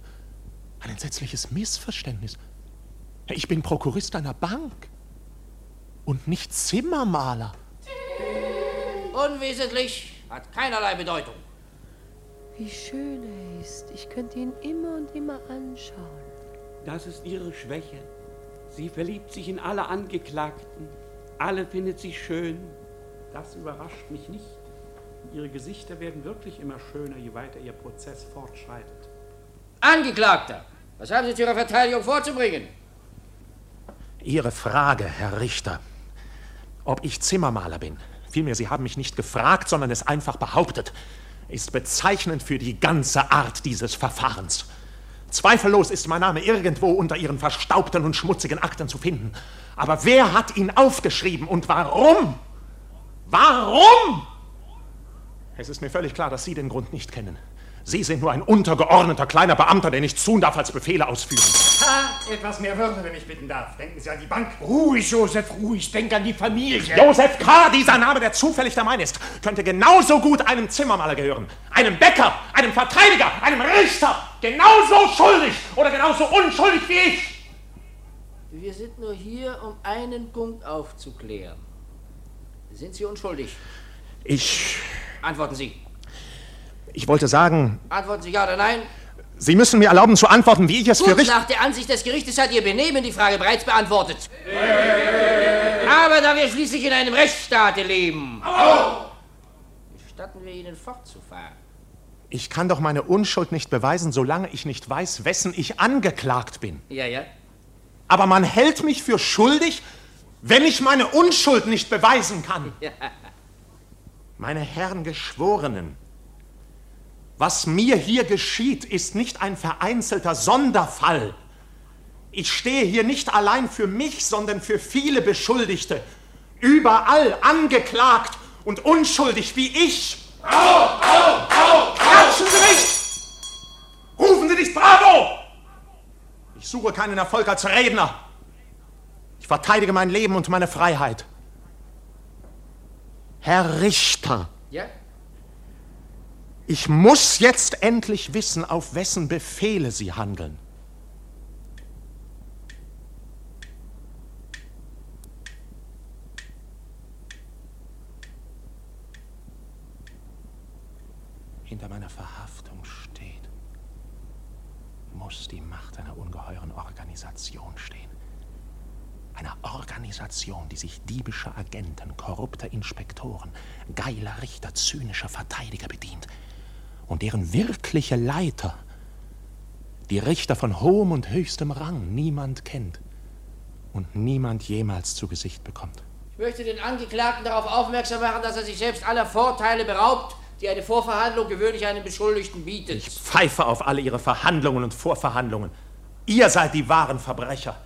Ein entsetzliches Missverständnis. Ich bin Prokurist einer Bank. Und nicht Zimmermaler. Unwesentlich, hat keinerlei Bedeutung. Wie schön er ist. Ich könnte ihn immer und immer anschauen. Das ist ihre Schwäche. Sie verliebt sich in alle Angeklagten. Alle findet sie schön. Das überrascht mich nicht. Ihre Gesichter werden wirklich immer schöner, je weiter Ihr Prozess fortschreitet. Angeklagter, was haben Sie zu Ihrer Verteidigung vorzubringen? Ihre Frage, Herr Richter, ob ich Zimmermaler bin, vielmehr Sie haben mich nicht gefragt, sondern es einfach behauptet, ist bezeichnend für die ganze Art dieses Verfahrens. Zweifellos ist mein Name irgendwo unter Ihren verstaubten und schmutzigen Akten zu finden. Aber wer hat ihn aufgeschrieben und warum? Warum? Es ist mir völlig klar, dass Sie den Grund nicht kennen. Sie sind nur ein untergeordneter kleiner Beamter, der nichts tun darf als Befehle ausführen. Ha, etwas mehr Würde, wenn ich bitten darf. Denken Sie an die Bank. Ruhig, Josef, ruhig. Denk an die Familie. Josef K., dieser Name, der zufällig der mein ist, könnte genauso gut einem Zimmermaler gehören, einem Bäcker, einem Verteidiger, einem Richter. Genauso schuldig oder genauso unschuldig wie ich. Wir sind nur hier, um einen Punkt aufzuklären. Sind Sie unschuldig? Ich. Antworten Sie. Ich wollte sagen, Antworten Sie ja oder nein. Sie müssen mir erlauben zu antworten, wie ich es für Kurz richtig. nach der Ansicht des Gerichtes hat Ihr Benehmen die Frage bereits beantwortet. Aber da wir schließlich in einem Rechtsstaate leben, gestatten wir Ihnen fortzufahren. Ich kann doch meine Unschuld nicht beweisen, solange ich nicht weiß, wessen ich angeklagt bin. Ja, ja. Aber man hält mich für schuldig, wenn ich meine Unschuld nicht beweisen kann. ja. Meine Herren Geschworenen, was mir hier geschieht, ist nicht ein vereinzelter Sonderfall. Ich stehe hier nicht allein für mich, sondern für viele Beschuldigte. Überall angeklagt und unschuldig wie ich. Au, au, au, Klatschen Sie nicht! Rufen Sie nicht Bravo! Ich suche keinen Erfolg als Redner. Ich verteidige mein Leben und meine Freiheit. Herr Richter, Ja? Ich muss jetzt endlich wissen, auf wessen Befehle Sie handeln. Hinter meiner Verhaftung steht, muss die Macht einer ungeheuren Organisation stehen. Einer Organisation, die sich diebischer Agenten, korrupter Inspektoren, geiler Richter, zynischer Verteidiger bedient und deren wirkliche Leiter die Richter von hohem und höchstem Rang niemand kennt und niemand jemals zu Gesicht bekommt. Ich möchte den Angeklagten darauf aufmerksam machen, dass er sich selbst aller Vorteile beraubt, die eine Vorverhandlung gewöhnlich einem Beschuldigten bietet. Ich pfeife auf alle Ihre Verhandlungen und Vorverhandlungen. Ihr seid die wahren Verbrecher.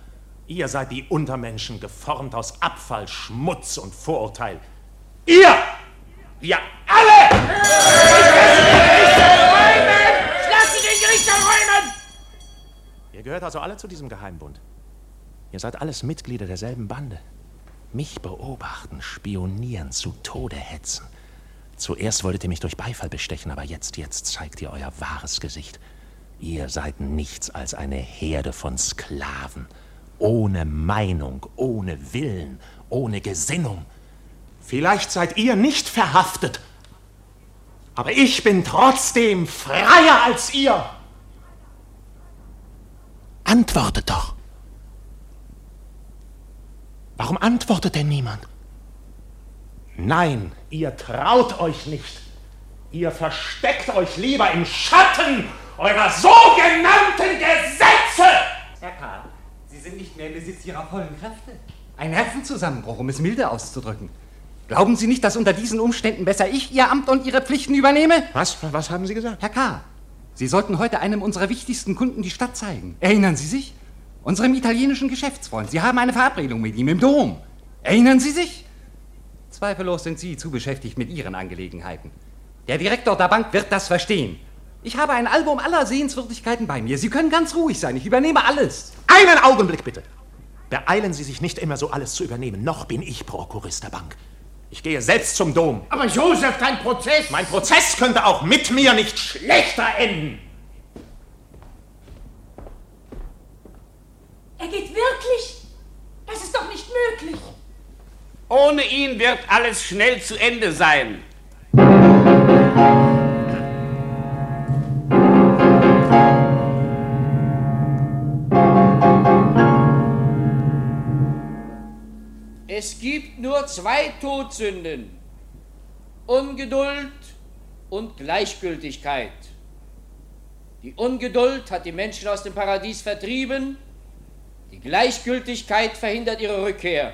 Ihr seid die Untermenschen, geformt aus Abfall, Schmutz und Vorurteil. Ihr! Wir alle! Ihr gehört also alle zu diesem Geheimbund. Ihr seid alles Mitglieder derselben Bande. Mich beobachten, spionieren, zu Tode hetzen. Zuerst wolltet ihr mich durch Beifall bestechen, aber jetzt, jetzt zeigt ihr euer wahres Gesicht. Ihr seid nichts als eine Herde von Sklaven. Ohne Meinung, ohne Willen, ohne Gesinnung. Vielleicht seid ihr nicht verhaftet, aber ich bin trotzdem freier als ihr. Antwortet doch. Warum antwortet denn niemand? Nein, ihr traut euch nicht. Ihr versteckt euch lieber im Schatten eurer sogenannten Gesetze. Herr K., Sie sind nicht mehr im Besitz Ihrer vollen Kräfte. Ein Nervenzusammenbruch, um es milde auszudrücken. Glauben Sie nicht, dass unter diesen Umständen besser ich Ihr Amt und Ihre Pflichten übernehme? Was? Was haben Sie gesagt? Herr K., Sie sollten heute einem unserer wichtigsten Kunden die Stadt zeigen. Erinnern Sie sich? Unserem italienischen Geschäftsfreund. Sie haben eine Verabredung mit ihm im Dom. Erinnern Sie sich? Zweifellos sind Sie zu beschäftigt mit Ihren Angelegenheiten. Der Direktor der Bank wird das verstehen. Ich habe ein Album aller Sehenswürdigkeiten bei mir. Sie können ganz ruhig sein. Ich übernehme alles. Einen Augenblick bitte. Beeilen Sie sich nicht immer so alles zu übernehmen. Noch bin ich Prokurist der Bank. Ich gehe selbst zum Dom. Aber Josef, dein Prozess! Mein Prozess könnte auch mit mir nicht schlechter enden. Er geht wirklich? Das ist doch nicht möglich. Ohne ihn wird alles schnell zu Ende sein. Es gibt nur zwei Todsünden. Ungeduld und Gleichgültigkeit. Die Ungeduld hat die Menschen aus dem Paradies vertrieben, die Gleichgültigkeit verhindert ihre Rückkehr.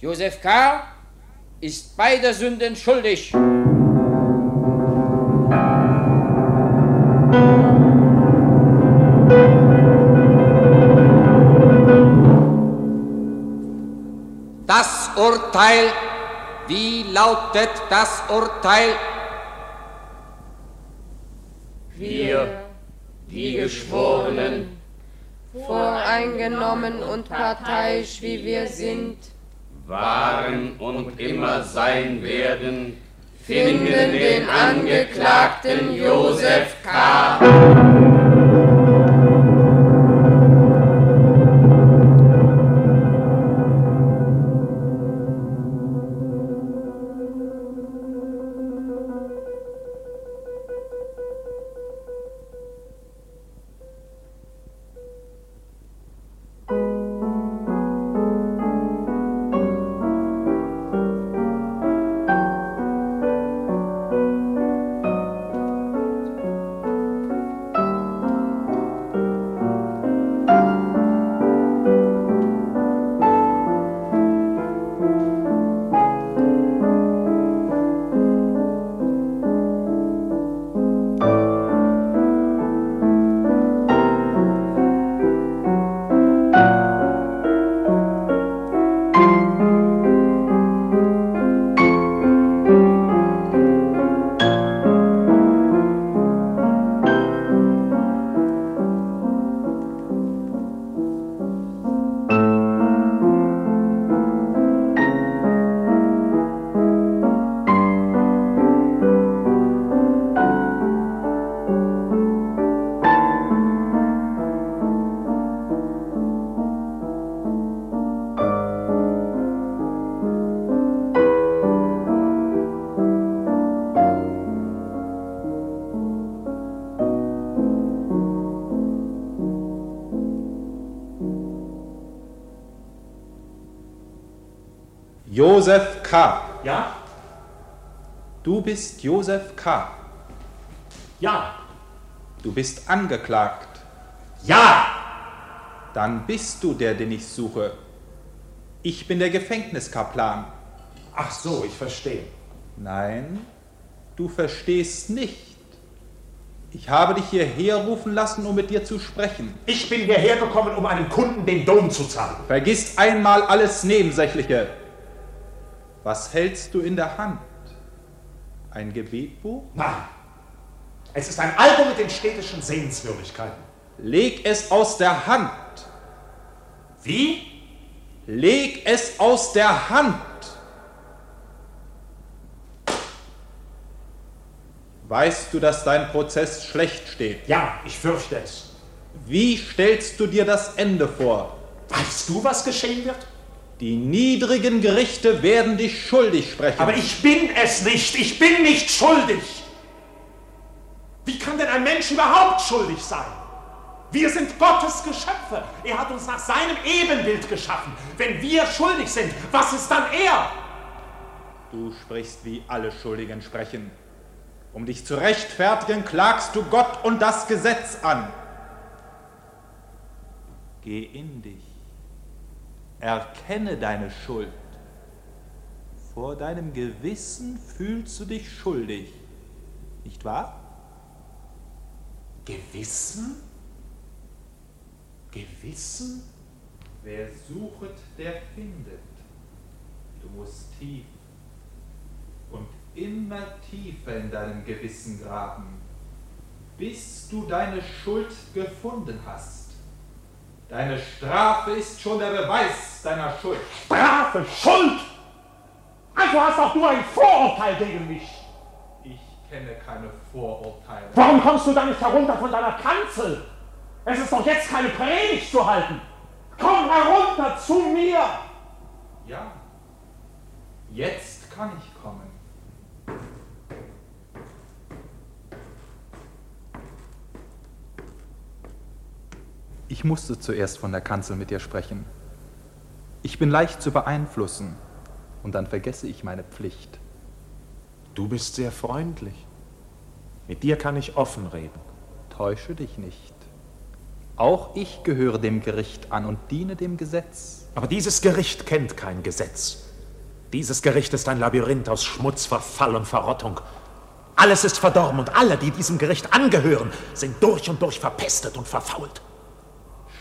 Josef K. ist beider Sünden schuldig. Urteil, wie lautet das Urteil? Wir, die Geschworenen, voreingenommen und parteiisch wie wir sind, waren und immer sein werden, finden den Angeklagten Josef K. Josef K. Ja? Du bist Josef K. Ja. Du bist angeklagt. Ja. Dann bist du der, den ich suche. Ich bin der Gefängniskaplan. Ach so, ich verstehe. Nein, du verstehst nicht. Ich habe dich hierher rufen lassen, um mit dir zu sprechen. Ich bin hierher gekommen, um einem Kunden den Dom zu zahlen. Vergiss einmal alles Nebensächliche. Was hältst du in der Hand? Ein Gebetbuch? Nein. Es ist ein Album mit den städtischen Sehenswürdigkeiten. Leg es aus der Hand. Wie? Leg es aus der Hand. Weißt du, dass dein Prozess schlecht steht? Ja, ich fürchte es. Wie stellst du dir das Ende vor? Weißt du, was geschehen wird? Die niedrigen Gerichte werden dich schuldig sprechen. Aber ich bin es nicht. Ich bin nicht schuldig. Wie kann denn ein Mensch überhaupt schuldig sein? Wir sind Gottes Geschöpfe. Er hat uns nach seinem Ebenbild geschaffen. Wenn wir schuldig sind, was ist dann er? Du sprichst wie alle Schuldigen sprechen. Um dich zu rechtfertigen, klagst du Gott und das Gesetz an. Geh in dich. Erkenne deine Schuld. Vor deinem Gewissen fühlst du dich schuldig. Nicht wahr? Gewissen? Gewissen? Wer suchet, der findet. Du musst tief und immer tiefer in deinem Gewissen graben, bis du deine Schuld gefunden hast. Deine Strafe ist schon der Beweis deiner Schuld. Strafe, Schuld! Also hast auch du ein Vorurteil gegen mich. Ich kenne keine Vorurteile. Warum kommst du dann nicht herunter von deiner Kanzel? Es ist doch jetzt keine Predigt zu halten. Komm herunter zu mir. Ja, jetzt kann ich kommen. Ich musste zuerst von der Kanzel mit dir sprechen. Ich bin leicht zu beeinflussen und dann vergesse ich meine Pflicht. Du bist sehr freundlich. Mit dir kann ich offen reden. Täusche dich nicht. Auch ich gehöre dem Gericht an und diene dem Gesetz. Aber dieses Gericht kennt kein Gesetz. Dieses Gericht ist ein Labyrinth aus Schmutz, Verfall und Verrottung. Alles ist verdorben und alle, die diesem Gericht angehören, sind durch und durch verpestet und verfault.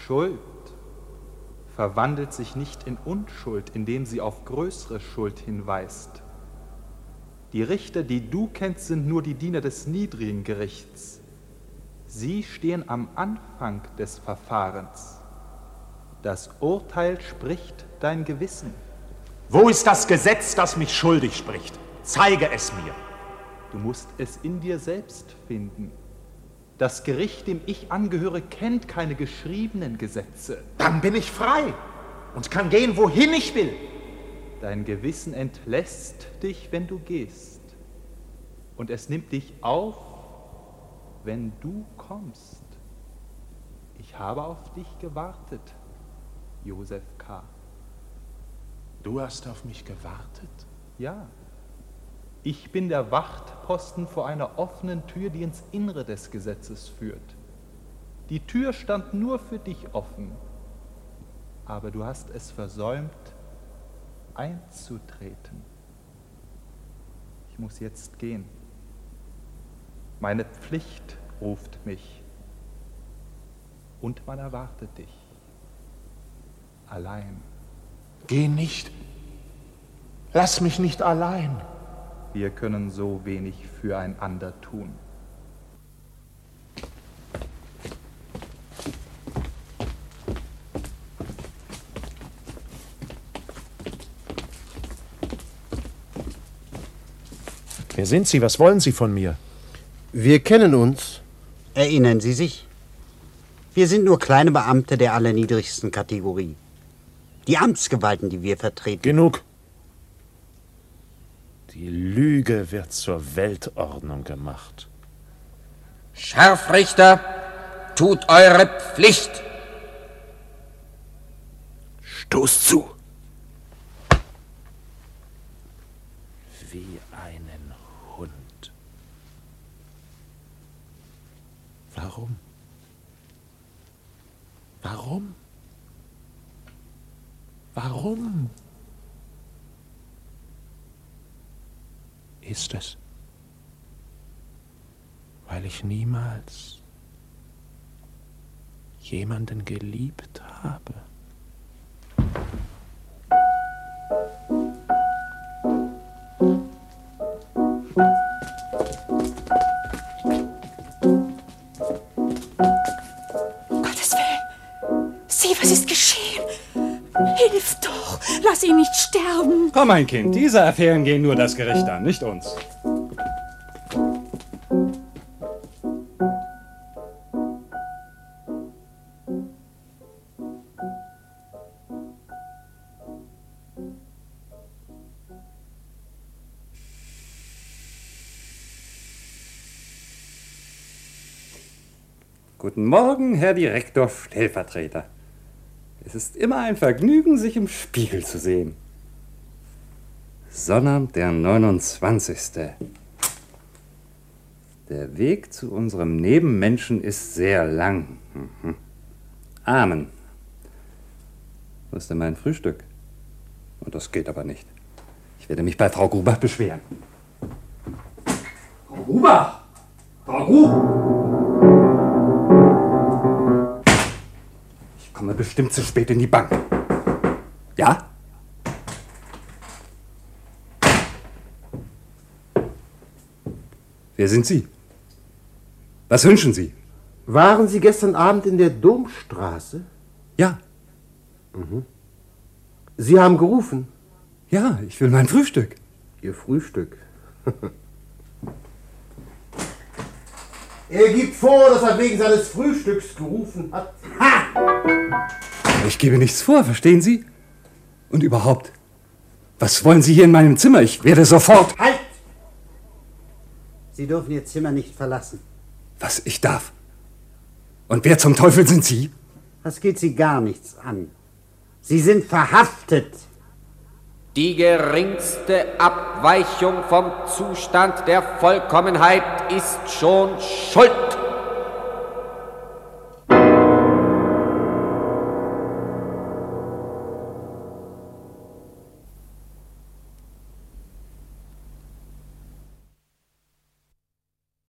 Schuld verwandelt sich nicht in Unschuld, indem sie auf größere Schuld hinweist. Die Richter, die du kennst, sind nur die Diener des niedrigen Gerichts. Sie stehen am Anfang des Verfahrens. Das Urteil spricht dein Gewissen. Wo ist das Gesetz, das mich schuldig spricht? Zeige es mir. Du musst es in dir selbst finden. Das Gericht, dem ich angehöre, kennt keine geschriebenen Gesetze. Dann bin ich frei und kann gehen, wohin ich will. Dein Gewissen entlässt dich, wenn du gehst. Und es nimmt dich auf, wenn du kommst. Ich habe auf dich gewartet, Josef K. Du hast auf mich gewartet? Ja. Ich bin der Wachtposten vor einer offenen Tür, die ins Innere des Gesetzes führt. Die Tür stand nur für dich offen, aber du hast es versäumt, einzutreten. Ich muss jetzt gehen. Meine Pflicht ruft mich und man erwartet dich. Allein. Geh nicht. Lass mich nicht allein. Wir können so wenig füreinander tun. Wer sind Sie? Was wollen Sie von mir? Wir kennen uns. Erinnern Sie sich? Wir sind nur kleine Beamte der allerniedrigsten Kategorie. Die Amtsgewalten, die wir vertreten. Genug. Die Lüge wird zur Weltordnung gemacht. Scharfrichter, tut eure Pflicht. Stoß zu. Wie einen Hund. Warum? Warum? Warum? Ist es, weil ich niemals jemanden geliebt habe? Komm, mein Kind, diese Affären gehen nur das Gericht an, nicht uns. Guten Morgen, Herr Direktor Stellvertreter. Es ist immer ein Vergnügen, sich im Spiegel zu sehen. Sonnabend, der 29. Der Weg zu unserem Nebenmenschen ist sehr lang. Mhm. Amen. Wo ist denn mein Frühstück? Und das geht aber nicht. Ich werde mich bei Frau Grubach beschweren. Frau Grubach! Frau Grubach! Ich komme bestimmt zu spät in die Bank. Ja? Wer sind Sie? Was wünschen Sie? Waren Sie gestern Abend in der Domstraße? Ja. Mhm. Sie haben gerufen? Ja, ich will mein Frühstück. Ihr Frühstück? er gibt vor, dass er wegen seines Frühstücks gerufen hat. Ich gebe nichts vor, verstehen Sie? Und überhaupt, was wollen Sie hier in meinem Zimmer? Ich werde sofort. Halt! Sie dürfen Ihr Zimmer nicht verlassen. Was? Ich darf? Und wer zum Teufel sind Sie? Das geht Sie gar nichts an. Sie sind verhaftet. Die geringste Abweichung vom Zustand der Vollkommenheit ist schon Schuld.